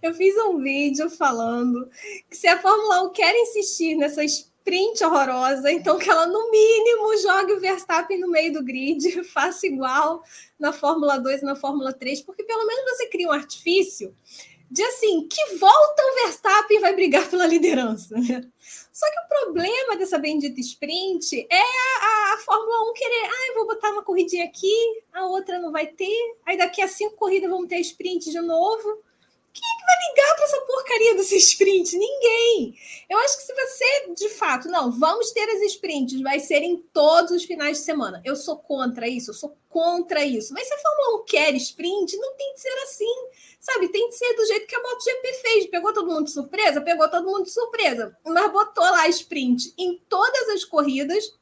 Eu fiz um vídeo falando que se a Fórmula 1 quer insistir nessas sprint horrorosa, então que ela, no mínimo, jogue o Verstappen no meio do grid, faça igual na Fórmula 2 e na Fórmula 3, porque pelo menos você cria um artifício de assim, que volta o Verstappen vai brigar pela liderança. Né? Só que o problema dessa bendita sprint é a, a, Fórmula 1 querer, ah, eu vou botar uma corridinha aqui, a outra não vai ter, aí daqui a cinco corridas vamos ter sprint de novo. Quem é que vai ligar para essa porcaria desse sprint? Ninguém. Eu acho que se você, de fato, não, vamos ter as sprints, vai ser em todos os finais de semana. Eu sou contra isso, eu sou contra isso. Mas se a Fórmula 1 quer sprint, não tem que ser assim. Sabe, tem que ser do jeito que a MotoGP fez. Pegou todo mundo de surpresa? Pegou todo mundo de surpresa. Mas botou lá sprint em todas as corridas.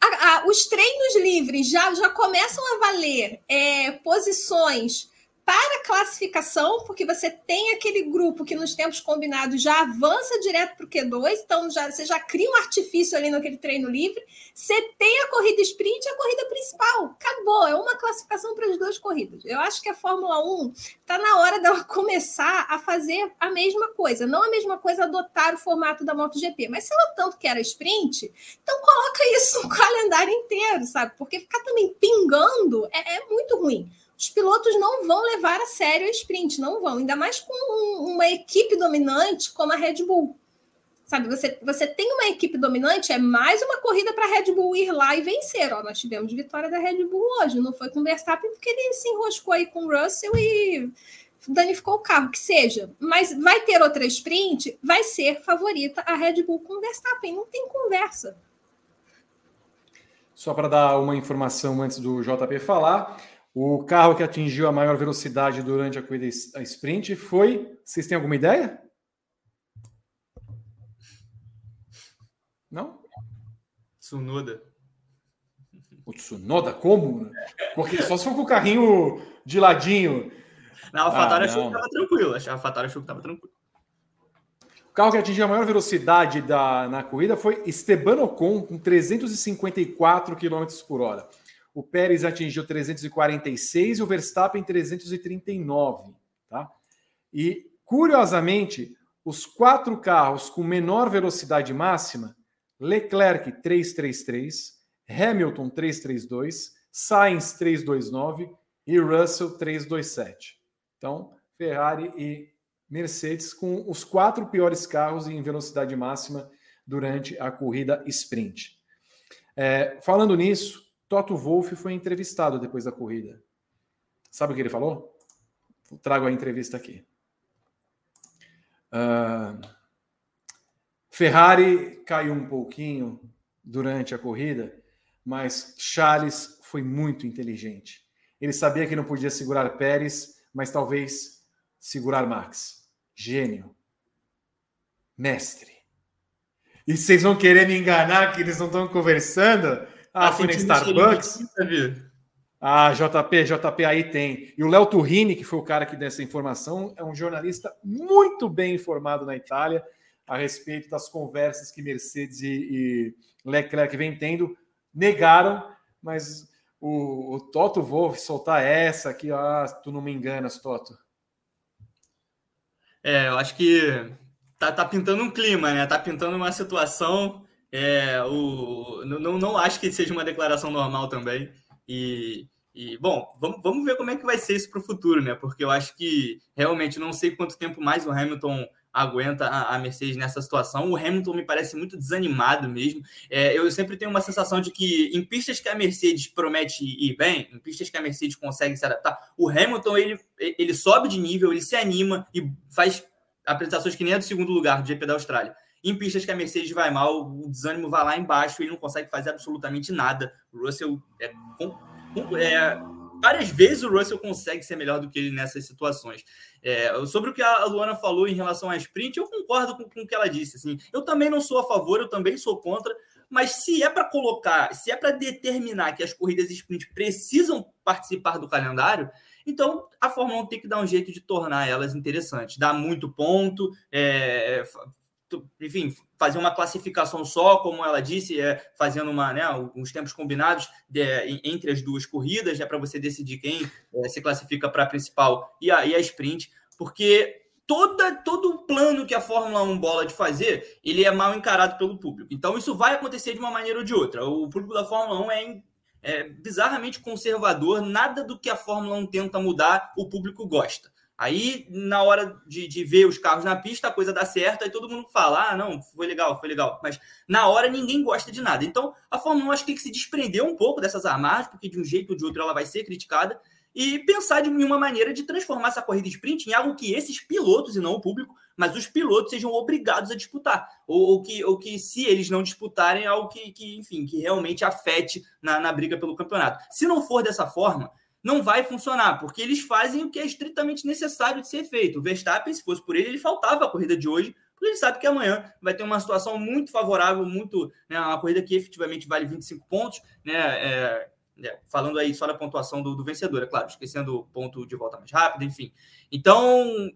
A, a, os treinos livres já, já começam a valer é, posições para classificação, porque você tem aquele grupo que nos tempos combinados já avança direto para o Q2, então já, você já cria um artifício ali naquele treino livre. Você tem a corrida sprint e a corrida principal. Acabou, é uma classificação para as duas corridas. Eu acho que a Fórmula 1 está na hora dela começar a fazer a mesma coisa. Não a mesma coisa adotar o formato da MotoGP, mas se ela tanto quer a sprint, então coloca isso no calendário inteiro, sabe? Porque ficar também pingando é, é muito ruim os pilotos não vão levar a sério a sprint, não vão, ainda mais com uma equipe dominante como a Red Bull. Sabe, você, você tem uma equipe dominante, é mais uma corrida para a Red Bull ir lá e vencer. Ó, nós tivemos vitória da Red Bull hoje, não foi com o Verstappen porque ele se enroscou aí com o Russell e danificou o carro, que seja. Mas vai ter outra sprint, vai ser favorita a Red Bull com o Verstappen, não tem conversa. Só para dar uma informação antes do JP falar, o carro que atingiu a maior velocidade durante a corrida a sprint foi. Vocês têm alguma ideia? Não? Tsunoda. O Tsunoda? Como? Porque só se for com o carrinho de ladinho. Não, a Fatara ah, achou que estava tranquilo. A Fatara achou que estava tranquilo. O carro que atingiu a maior velocidade da, na corrida foi Esteban Ocon, com 354 km por hora o Pérez atingiu 346 e o Verstappen 339, tá? E curiosamente, os quatro carros com menor velocidade máxima, Leclerc 333, Hamilton 332, Sainz 329 e Russell 327. Então, Ferrari e Mercedes com os quatro piores carros em velocidade máxima durante a corrida sprint. É, falando nisso, Toto Wolff foi entrevistado depois da corrida. Sabe o que ele falou? Trago a entrevista aqui. Uh, Ferrari caiu um pouquinho durante a corrida, mas Charles foi muito inteligente. Ele sabia que não podia segurar Pérez, mas talvez segurar Max. Gênio. Mestre. E vocês vão querer me enganar que eles não estão conversando? Ah, fui na Starbucks. Ah, JP, JP aí tem. E o Léo Turrini, que foi o cara que deu essa informação, é um jornalista muito bem informado na Itália a respeito das conversas que Mercedes e, e Leclerc vem tendo. Negaram, mas o, o Toto Wolff soltar essa aqui, ah, tu não me enganas, Toto. É, eu acho que tá, tá pintando um clima, né? Tá pintando uma situação é, o, não, não acho que seja uma declaração normal também. E, e bom, vamos, vamos ver como é que vai ser isso para o futuro, né? Porque eu acho que realmente não sei quanto tempo mais o Hamilton aguenta a, Mercedes nessa situação. O Hamilton me parece muito desanimado mesmo. É, eu sempre tenho uma sensação de que em pistas que a Mercedes promete ir bem, em pistas que a Mercedes consegue se adaptar, o Hamilton ele, ele sobe de nível, ele se anima e faz apresentações que nem a do segundo lugar do GP da Austrália. Em pistas que a Mercedes vai mal, o desânimo vai lá embaixo e não consegue fazer absolutamente nada. O Russell é, é várias vezes o Russell consegue ser melhor do que ele nessas situações. É, sobre o que a Luana falou em relação à sprint, eu concordo com, com, o que ela disse. Assim, eu também não sou a favor, eu também sou contra, mas se é para colocar, se é para determinar que as corridas sprint precisam participar do calendário, então a Fórmula 1 tem que dar um jeito de tornar elas interessantes, dar muito ponto, é, enfim, fazer uma classificação só, como ela disse, é, fazendo uma, né, uns tempos combinados de, entre as duas corridas, é para você decidir quem é, se classifica para a principal e a, e a sprint, porque toda, todo o plano que a Fórmula 1 bola de fazer, ele é mal encarado pelo público. Então, isso vai acontecer de uma maneira ou de outra. O público da Fórmula 1 é, é bizarramente conservador, nada do que a Fórmula 1 tenta mudar, o público gosta. Aí, na hora de, de, ver os carros na pista, a coisa dá certo, aí todo mundo fala: ah, não, foi legal, foi legal. Mas na hora ninguém gosta de nada. Então, a Fórmula 1 acho que tem que se desprender um pouco dessas amarras, porque de um jeito ou de outro ela vai ser criticada, e pensar de uma maneira de transformar essa corrida sprint em algo que esses pilotos, e não o público, mas os pilotos sejam obrigados a disputar. Ou, ou que, ou que, se eles não disputarem, é algo que, que enfim, que realmente afete na, na briga pelo campeonato. Se não for dessa forma não vai funcionar, porque eles fazem o que é estritamente necessário de ser feito. O Verstappen, se fosse por ele, ele faltava a corrida de hoje, porque ele sabe que amanhã vai ter uma situação muito favorável, muito, né, uma corrida que efetivamente vale 25 pontos, né, é, né? falando aí só da pontuação do, do vencedor, é claro, esquecendo o ponto de volta mais rápido, enfim. Então,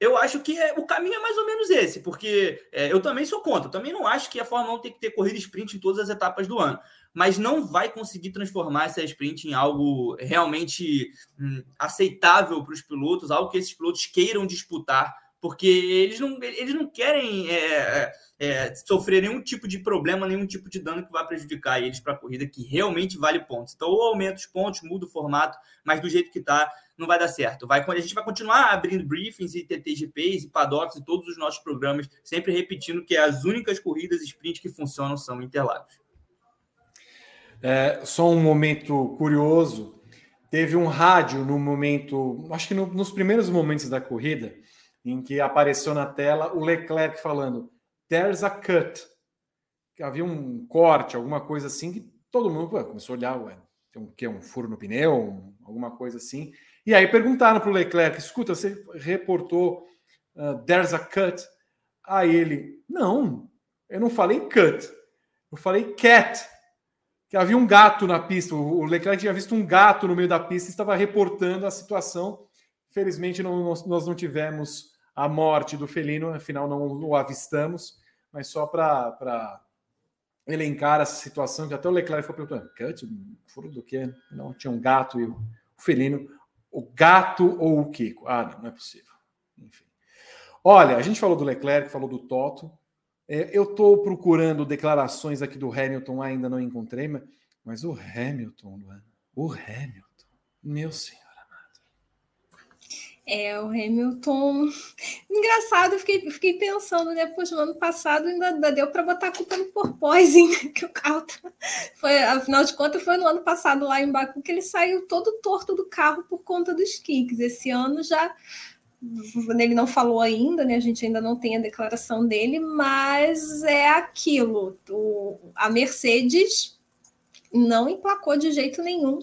eu acho que é, o caminho é mais ou menos esse, porque é, eu também sou contra. Eu também não acho que a Fórmula 1 tem que ter corrida sprint em todas as etapas do ano, mas não vai conseguir transformar essa sprint em algo realmente hum, aceitável para os pilotos, algo que esses pilotos queiram disputar, porque eles não, eles não querem é, é, é sofrer nenhum tipo de problema, nenhum tipo de dano que vá prejudicar eles para a corrida que realmente vale pontos. Então, ou aumenta os pontos, muda o formato, mas do jeito que está não vai dar certo. Vai, a gente vai continuar abrindo briefings e TTGPs e paddocks e todos os nossos programas, sempre repetindo que as únicas corridas sprint que funcionam são Interlagos. É, só um momento curioso. Teve um rádio no momento, acho que no, nos primeiros momentos da corrida, em que apareceu na tela o Leclerc falando: There's a cut. Havia um corte, alguma coisa assim, que todo mundo começou a olhar, ué, tem um, que, um furo no pneu, alguma coisa assim. E aí perguntaram para o Leclerc: escuta, você reportou uh, there's a cut? Aí ele: não, eu não falei cut, eu falei cat. Que havia um gato na pista. O Leclerc tinha visto um gato no meio da pista e estava reportando a situação. Felizmente, não, nós, não tivemos a morte do felino, afinal, não o avistamos, mas só para elencar essa situação, que até o Leclerc foi perguntando: cut? Furo do quê? Não, tinha um gato e o felino o gato ou o Kiko? Ah, não, não é possível. Enfim. Olha, a gente falou do Leclerc, falou do Toto. É, eu estou procurando declarações aqui do Hamilton, ainda não encontrei, mas, mas o Hamilton, o Hamilton, meu senhor. É, o Hamilton. Engraçado, fiquei, fiquei pensando, né? Poxa, no ano passado ainda, ainda deu para botar a culpa no porpoising, que o carro tá... foi, afinal de contas, foi no ano passado lá em Baku que ele saiu todo torto do carro por conta dos kicks. Esse ano já ele não falou ainda, né? A gente ainda não tem a declaração dele, mas é aquilo. O, a Mercedes não emplacou de jeito nenhum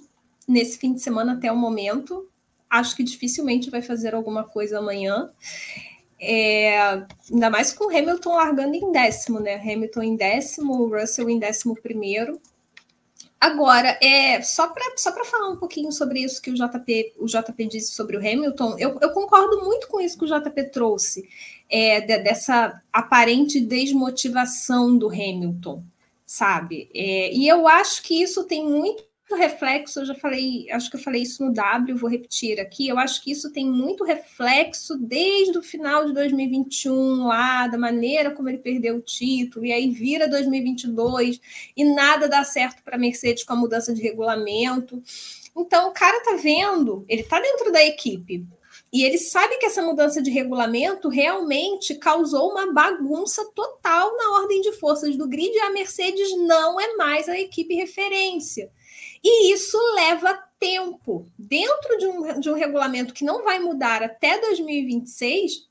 nesse fim de semana até o momento acho que dificilmente vai fazer alguma coisa amanhã. É, ainda mais com o Hamilton largando em décimo, né? Hamilton em décimo, Russell em décimo primeiro. Agora, é, só para só falar um pouquinho sobre isso que o JP, o JP disse sobre o Hamilton, eu, eu concordo muito com isso que o JP trouxe, é, de, dessa aparente desmotivação do Hamilton, sabe? É, e eu acho que isso tem muito reflexo, eu já falei, acho que eu falei isso no W, vou repetir aqui. Eu acho que isso tem muito reflexo desde o final de 2021, lá, da maneira como ele perdeu o título, e aí vira 2022 e nada dá certo para a Mercedes com a mudança de regulamento. Então, o cara tá vendo, ele tá dentro da equipe, e ele sabe que essa mudança de regulamento realmente causou uma bagunça total na ordem de forças do grid e a Mercedes não é mais a equipe referência. E isso leva tempo. Dentro de um, de um regulamento que não vai mudar até 2026,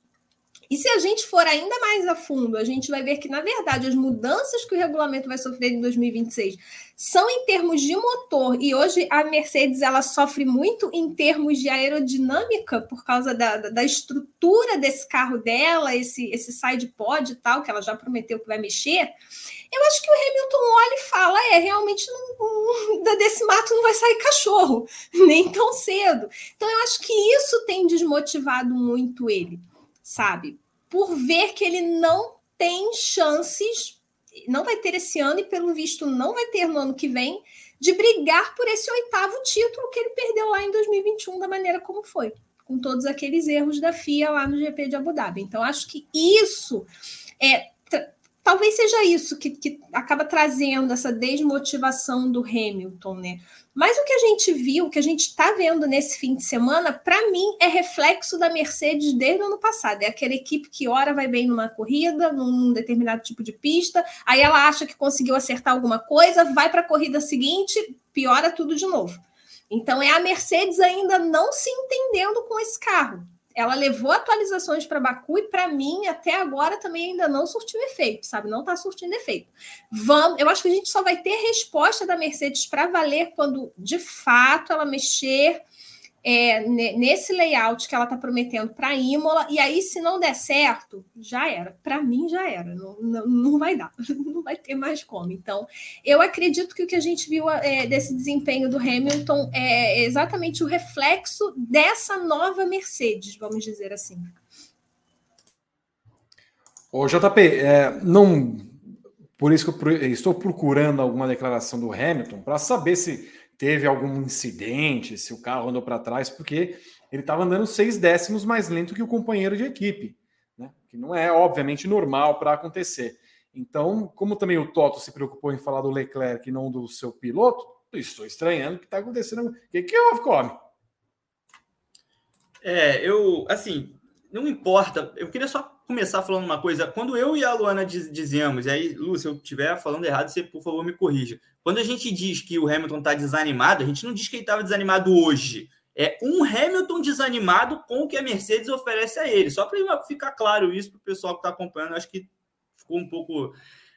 e se a gente for ainda mais a fundo, a gente vai ver que, na verdade, as mudanças que o regulamento vai sofrer em 2026 são em termos de motor, e hoje a Mercedes ela sofre muito em termos de aerodinâmica por causa da, da estrutura desse carro dela, esse, esse side pod e tal, que ela já prometeu que vai mexer. Eu acho que o Hamilton olha e fala: é, realmente não, não, desse mato não vai sair cachorro, nem tão cedo. Então, eu acho que isso tem desmotivado muito ele, sabe? Por ver que ele não tem chances, não vai ter esse ano e, pelo visto, não vai ter no ano que vem, de brigar por esse oitavo título que ele perdeu lá em 2021, da maneira como foi, com todos aqueles erros da FIA lá no GP de Abu Dhabi. Então, acho que isso é talvez seja isso que, que acaba trazendo essa desmotivação do Hamilton, né? Mas o que a gente viu, o que a gente está vendo nesse fim de semana, para mim é reflexo da Mercedes desde o ano passado. É aquela equipe que ora vai bem numa corrida, num determinado tipo de pista, aí ela acha que conseguiu acertar alguma coisa, vai para a corrida seguinte, piora tudo de novo. Então é a Mercedes ainda não se entendendo com esse carro ela levou atualizações para Baku e para mim até agora também ainda não surtiu efeito, sabe? Não está surtindo efeito. Vamos, eu acho que a gente só vai ter resposta da Mercedes para valer quando de fato ela mexer é, nesse layout que ela está prometendo para Imola, e aí, se não der certo, já era. Para mim, já era. Não, não, não, vai dar, não vai ter mais como. Então, eu acredito que o que a gente viu é, desse desempenho do Hamilton é exatamente o reflexo dessa nova Mercedes, vamos dizer assim. Ô, JP, é, não. Por isso que eu estou procurando alguma declaração do Hamilton para saber se teve algum incidente, se o carro andou para trás, porque ele estava andando seis décimos mais lento que o companheiro de equipe, né? que não é, obviamente, normal para acontecer. Então, como também o Toto se preocupou em falar do Leclerc e não do seu piloto, estou estranhando o que está acontecendo. O que, que houve, Come? É, eu, assim, não importa. Eu queria só começar falando uma coisa. Quando eu e a Luana diz, dizemos, e aí, Lu, se eu estiver falando errado, você, por favor, me corrija. Quando a gente diz que o Hamilton está desanimado, a gente não diz que ele estava desanimado hoje. É um Hamilton desanimado com o que a Mercedes oferece a ele. Só para ficar claro isso para o pessoal que está acompanhando, acho que ficou um pouco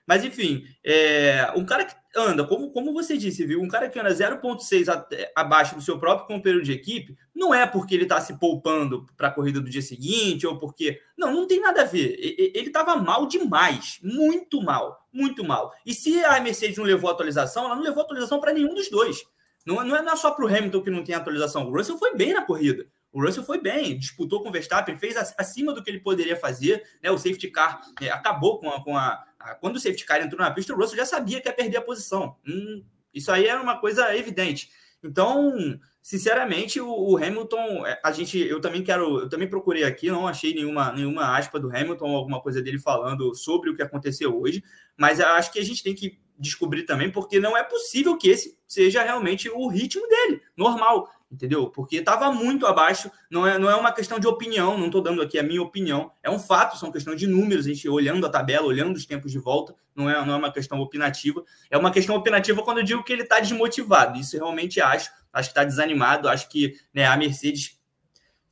mas, enfim, é, um cara que anda, como, como você disse, viu? Um cara que anda 0,6 abaixo do seu próprio companheiro de equipe, não é porque ele está se poupando para a corrida do dia seguinte, ou porque. Não, não tem nada a ver. Ele estava mal demais. Muito mal. Muito mal. E se a Mercedes não levou atualização, ela não levou atualização para nenhum dos dois. Não, não é só para o Hamilton que não tem atualização. O Russell foi bem na corrida. O Russell foi bem, disputou com o Verstappen, fez acima do que ele poderia fazer. Né? O safety car é, acabou com a, com a, quando o safety car entrou na pista, o Russell já sabia que ia perder a posição. Hum, isso aí era uma coisa evidente. Então, sinceramente, o, o, Hamilton, é, a gente, eu também quero, eu também procurei aqui, não achei nenhuma, nenhuma aspa do Hamilton, alguma coisa dele falando sobre o que aconteceu hoje, mas acho que a gente tem que descobrir também, porque não é possível que esse seja realmente o ritmo dele, normal entendeu? Porque estava muito abaixo, não é, não é uma questão de opinião, não estou dando aqui a minha opinião, é um fato, são questão de números, a gente olhando a tabela, olhando os tempos de volta, não é, não é uma questão opinativa, é uma questão opinativa quando eu digo que ele está desmotivado, isso eu realmente acho, acho que está desanimado, acho que né, a Mercedes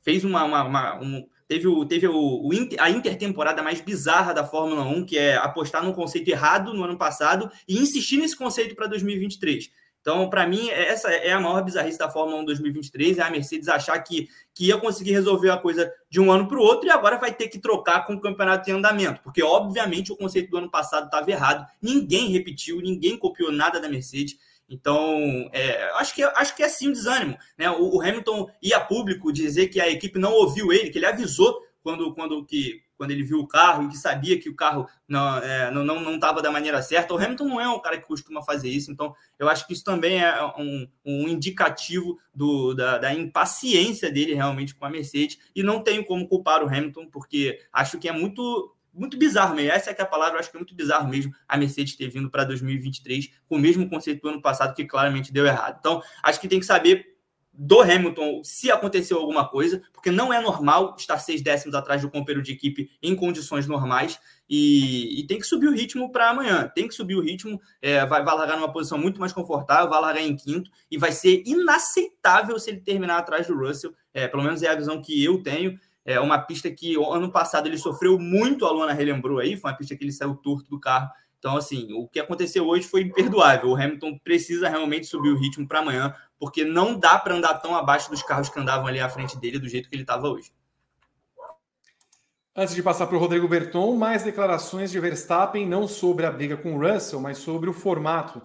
fez uma, uma, uma um, teve, o, teve o, o, a intertemporada mais bizarra da Fórmula 1, que é apostar num conceito errado no ano passado e insistir nesse conceito para 2023. Então, para mim, essa é a maior bizarrice da Fórmula 1 2023, é a Mercedes achar que, que ia conseguir resolver a coisa de um ano para o outro e agora vai ter que trocar com o campeonato em andamento, porque, obviamente, o conceito do ano passado estava errado, ninguém repetiu, ninguém copiou nada da Mercedes, então, é, acho, que, acho que é sim um desânimo. Né? O, o Hamilton ia público dizer que a equipe não ouviu ele, que ele avisou quando, quando, que, quando ele viu o carro e que sabia que o carro não é, não não estava da maneira certa. O Hamilton não é um cara que costuma fazer isso, então eu acho que isso também é um, um indicativo do, da, da, impaciência dele realmente com a Mercedes. E não tenho como culpar o Hamilton, porque acho que é muito muito bizarro mesmo. Essa é, é a palavra, eu acho que é muito bizarro mesmo a Mercedes ter vindo para 2023 com o mesmo conceito do ano passado que claramente deu errado. Então, acho que tem que saber do Hamilton se aconteceu alguma coisa, porque não é normal estar seis décimos atrás do companheiro de equipe em condições normais e, e tem que subir o ritmo para amanhã. Tem que subir o ritmo, é, vai, vai largar numa posição muito mais confortável, vai largar em quinto e vai ser inaceitável se ele terminar atrás do Russell. É, pelo menos é a visão que eu tenho. É uma pista que ano passado ele sofreu muito, a Luana relembrou aí, foi uma pista que ele saiu torto do carro. Então, assim, o que aconteceu hoje foi imperdoável. O Hamilton precisa realmente subir o ritmo para amanhã porque não dá para andar tão abaixo dos carros que andavam ali à frente dele do jeito que ele estava hoje. Antes de passar para o Rodrigo Berton, mais declarações de Verstappen, não sobre a briga com o Russell, mas sobre o formato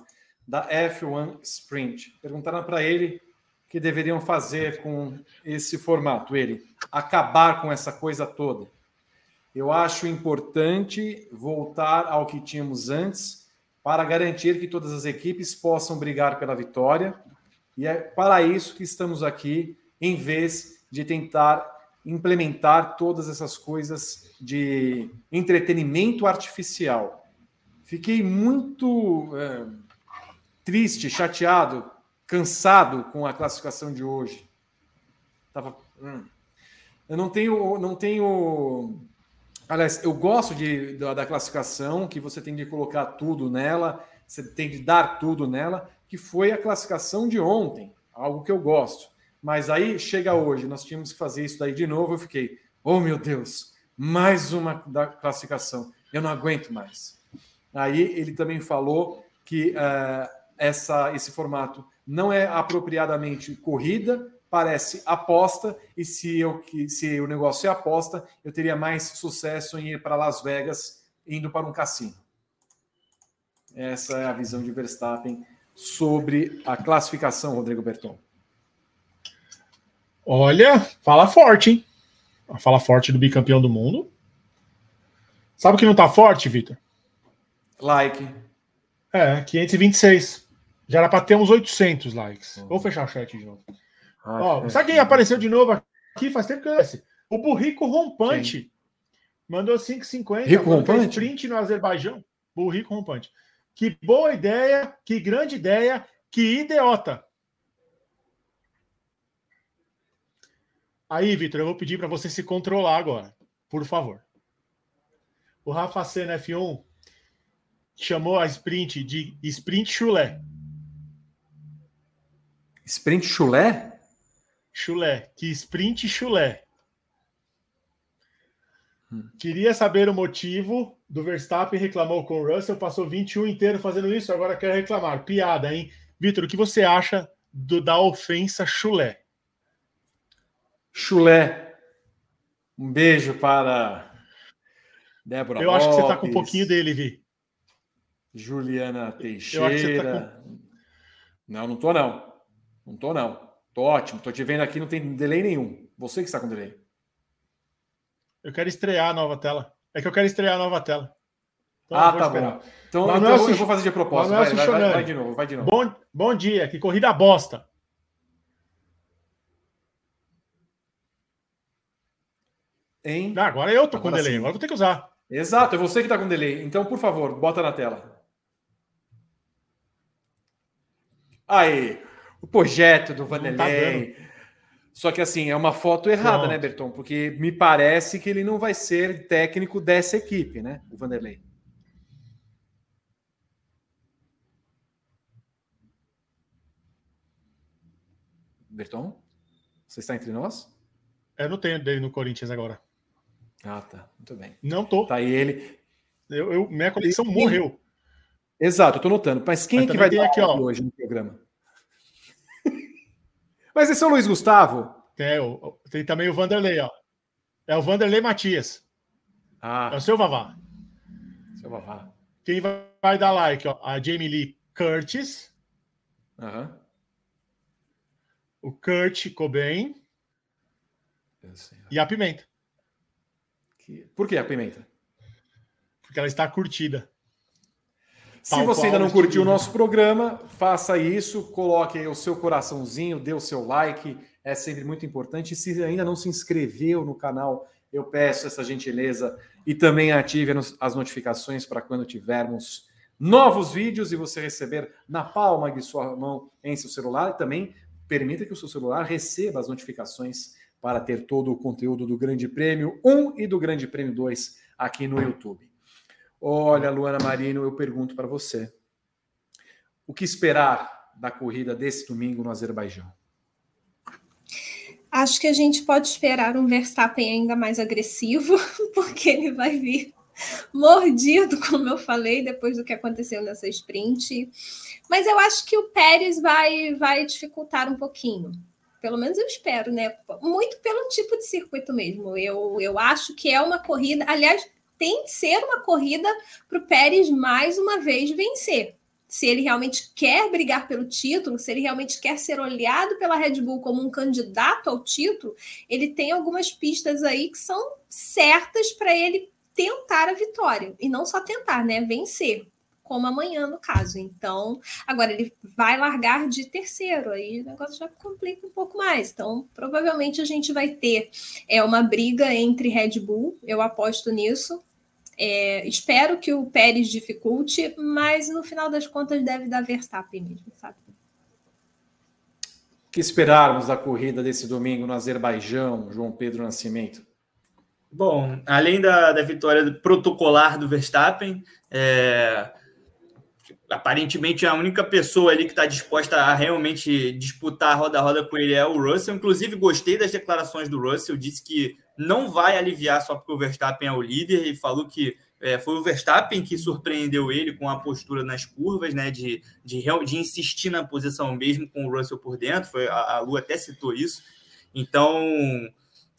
da F1 Sprint. Perguntaram para ele o que deveriam fazer com esse formato. Ele, acabar com essa coisa toda. Eu acho importante voltar ao que tínhamos antes para garantir que todas as equipes possam brigar pela vitória e é para isso que estamos aqui, em vez de tentar implementar todas essas coisas de entretenimento artificial. Fiquei muito é, triste, chateado, cansado com a classificação de hoje. Tava, hum. Eu não tenho, não tenho. Aliás, eu gosto de, da, da classificação, que você tem de colocar tudo nela, você tem de dar tudo nela, que foi a classificação de ontem, algo que eu gosto. Mas aí chega hoje, nós tínhamos que fazer isso daí de novo. Eu fiquei, oh meu Deus, mais uma da classificação, eu não aguento mais. Aí ele também falou que uh, essa, esse formato não é apropriadamente corrida, parece aposta, e se, eu, se o negócio é aposta, eu teria mais sucesso em ir para Las Vegas indo para um cassino. Essa é a visão de Verstappen sobre a classificação, Rodrigo Berton. Olha, fala forte, hein? Fala forte do bicampeão do mundo. Sabe o que não tá forte, Vitor? Like. É, 526. Já era para ter uns 800 likes. Uhum. Vou fechar o chat de novo. Ah, Ó, é. sabe quem apareceu de novo aqui? Faz tempo que eu esse. O Burrico Rompante. Sim. Mandou 5,50. Rico Rompante? Print no Azerbaijão. Burrico Rompante. Que boa ideia, que grande ideia, que idiota. Aí, Vitor, eu vou pedir para você se controlar agora, por favor. O Rafa Senna F1 chamou a sprint de sprint chulé. Sprint chulé? Chulé, que sprint chulé. Hum. Queria saber o motivo do Verstappen reclamou com o Russell, passou 21 inteiro fazendo isso, agora quer reclamar. Piada, hein? Vitor, o que você acha do, da ofensa chulé? Chulé. Um beijo para Débora Eu Lopes, acho que você tá com um pouquinho dele, Vi. Juliana Teixeira. Tá com... Não, não tô não. Não tô não. Tô ótimo. Tô te vendo aqui, não tem delay nenhum. Você que está com delay. Eu quero estrear a nova tela. É que eu quero estrear a nova tela. Então, ah, tá esperar. bom. Então, Manuel então eu vou fazer de propósito. Vai, vai, vai, vai, de novo, vai de novo. Bom, bom dia, que corrida bosta. Hein? Ah, agora eu tô agora com delay, sim. agora vou ter que usar. Exato, é você que tá com delay. Então, por favor, bota na tela. Aí, o projeto do tá Vanderlei. Só que assim, é uma foto errada, Pronto. né, Berton? Porque me parece que ele não vai ser técnico dessa equipe, né? O Vanderlei. Berton? Você está entre nós? Eu não tenho dele no Corinthians agora. Ah, tá. Muito bem. Não tô. Tá aí ele. Eu, eu minha coleção morreu. Exato, eu tô notando. Mas quem Mas é que vai dar aqui ó, hoje no programa? Mas esse é o Luiz Gustavo? Tem, tem também o Vanderlei, ó. É o Vanderlei Matias. Ah. É o seu Vavá. Seu Vavá. Quem vai, vai dar like, ó? A Jamie Lee Curtis. Uhum. O Kurt Cobain. E a Pimenta. Por que a Pimenta? Porque ela está curtida. Se você ainda não curtiu o nosso programa, faça isso, coloque o seu coraçãozinho, dê o seu like, é sempre muito importante. E se ainda não se inscreveu no canal, eu peço essa gentileza e também ative as notificações para quando tivermos novos vídeos e você receber na palma de sua mão em seu celular e também permita que o seu celular receba as notificações para ter todo o conteúdo do Grande Prêmio 1 e do Grande Prêmio 2 aqui no YouTube. Olha, Luana Marino, eu pergunto para você: o que esperar da corrida desse domingo no Azerbaijão? Acho que a gente pode esperar um Verstappen ainda mais agressivo, porque ele vai vir mordido, como eu falei, depois do que aconteceu nessa sprint. Mas eu acho que o Pérez vai, vai dificultar um pouquinho. Pelo menos eu espero, né? Muito pelo tipo de circuito mesmo. Eu, eu acho que é uma corrida. Aliás, tem que ser uma corrida para o Pérez mais uma vez vencer. Se ele realmente quer brigar pelo título, se ele realmente quer ser olhado pela Red Bull como um candidato ao título, ele tem algumas pistas aí que são certas para ele tentar a vitória. E não só tentar, né? Vencer como amanhã, no caso. Então, agora ele vai largar de terceiro, aí o negócio já complica um pouco mais. Então, provavelmente a gente vai ter é, uma briga entre Red Bull, eu aposto nisso, é, espero que o Pérez dificulte, mas no final das contas deve dar Verstappen mesmo, sabe? O que esperarmos da corrida desse domingo no Azerbaijão, João Pedro Nascimento? Bom, além da, da vitória protocolar do Verstappen, é, aparentemente a única pessoa ali que está disposta a realmente disputar roda a roda com ele é o Russell. Inclusive, gostei das declarações do Russell, disse que não vai aliviar só porque o Verstappen é o líder e falou que É, foi o Verstappen que surpreendeu ele com a postura nas curvas, né? De, de, de insistir na posição mesmo com o Russell por dentro. Foi, a, a Lu até citou isso. Então,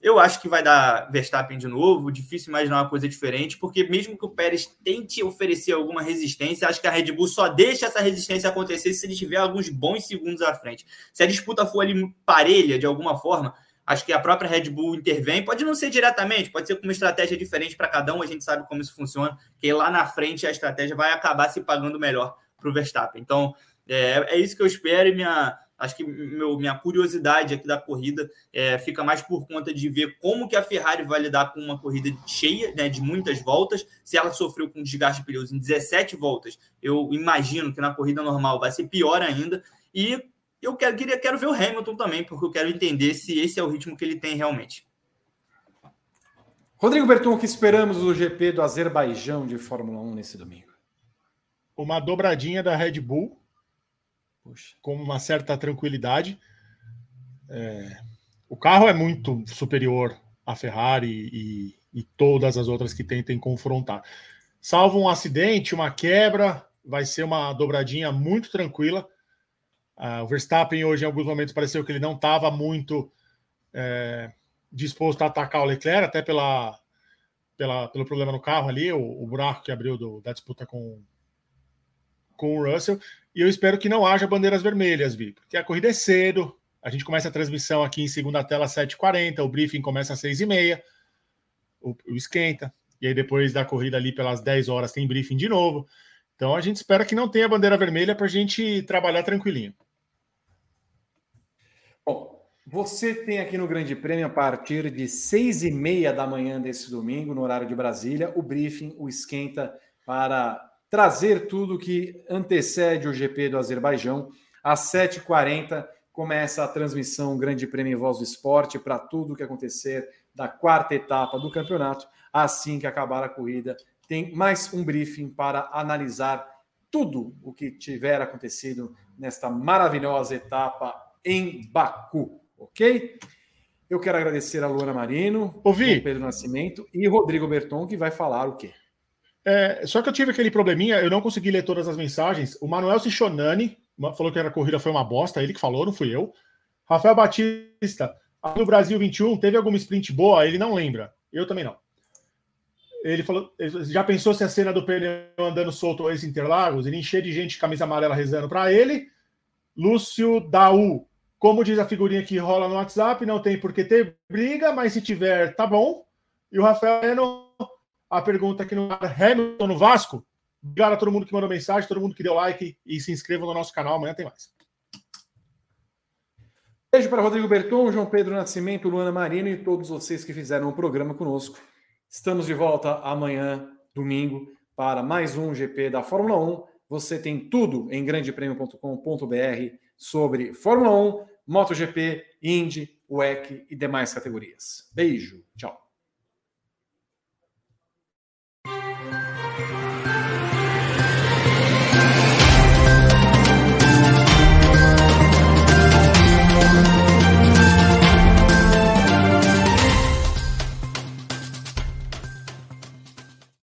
eu acho que vai dar Verstappen de novo, difícil imaginar uma coisa diferente, porque mesmo que o Pérez tente oferecer alguma resistência, acho que a Red Bull só deixa essa resistência acontecer se ele tiver alguns bons segundos à frente. Se a disputa for ali parelha de alguma forma, acho que a própria Red Bull intervém, pode não ser diretamente, pode ser com uma estratégia diferente para cada um, a gente sabe como isso funciona, que lá na frente a estratégia vai acabar se pagando melhor para o Verstappen. Então, é, é isso que eu espero e minha Acho que meu, minha curiosidade aqui da corrida é, fica mais por conta de ver como que a Ferrari vai lidar com uma corrida cheia, né, de muitas voltas. Se ela sofreu com desgaste de pneus em 17 voltas, eu imagino que na corrida normal vai ser pior ainda. E eu quero, queria, quero ver o Hamilton também, porque eu quero entender se esse é o ritmo que ele tem realmente. Rodrigo Berton, o que esperamos do GP do Azerbaijão de Fórmula 1 nesse domingo? Uma dobradinha da Red Bull Puxa. com uma certa tranquilidade. É, o carro é muito superior à Ferrari e, e, todas as outras que tentem confrontar. Salvo um acidente, uma quebra, vai ser uma dobradinha muito tranquila. Uh, o Verstappen hoje, em alguns momentos, pareceu que ele não estava muito é, disposto a atacar o Leclerc, até pela, pela, pelo problema no carro ali, o, o buraco que abriu do, da disputa com, com o Russell. E eu espero que não haja bandeiras vermelhas, Vi, porque a corrida é cedo. A gente começa a transmissão aqui em segunda tela às 7h40, o briefing começa às 6h30, o, o esquenta, e aí depois da corrida ali pelas 10 horas tem briefing de novo. Então a gente espera que não tenha bandeira vermelha para a gente trabalhar tranquilinho. Bom, você tem aqui no Grande Prêmio, a partir de 6 e meia da manhã desse domingo, no horário de Brasília, o briefing, o esquenta para trazer tudo que antecede o GP do Azerbaijão. Às 7h40 começa a transmissão Grande Prêmio em Voz do Esporte para tudo o que acontecer da quarta etapa do campeonato. Assim que acabar a corrida, tem mais um briefing para analisar tudo o que tiver acontecido nesta maravilhosa etapa em Baku, ok? Eu quero agradecer a Luana Marino, Ouvi. Pedro Nascimento e Rodrigo Berton, que vai falar o quê? É, só que eu tive aquele probleminha, eu não consegui ler todas as mensagens. O Manuel Cichonani falou que a corrida foi uma bosta, ele que falou, não fui eu. Rafael Batista, no Brasil 21, teve alguma sprint boa? Ele não lembra. Eu também não. Ele falou, já pensou se a cena do pneu andando solto esse Interlagos? Ele encher de gente camisa amarela rezando para ele. Lúcio Daú, como diz a figurinha que rola no WhatsApp, não tem por que ter briga, mas se tiver, tá bom. E o Rafael a pergunta aqui no Hamilton no Vasco. Obrigado a todo mundo que mandou mensagem, todo mundo que deu like e se inscreva no nosso canal. Amanhã tem mais. Beijo para Rodrigo Berton, João Pedro Nascimento, Luana Marino e todos vocês que fizeram o programa conosco. Estamos de volta amanhã, domingo, para mais um GP da Fórmula 1. Você tem tudo em grandepremio.com.br sobre Fórmula 1, MotoGP, Indy, WEC e demais categorias. Beijo, tchau.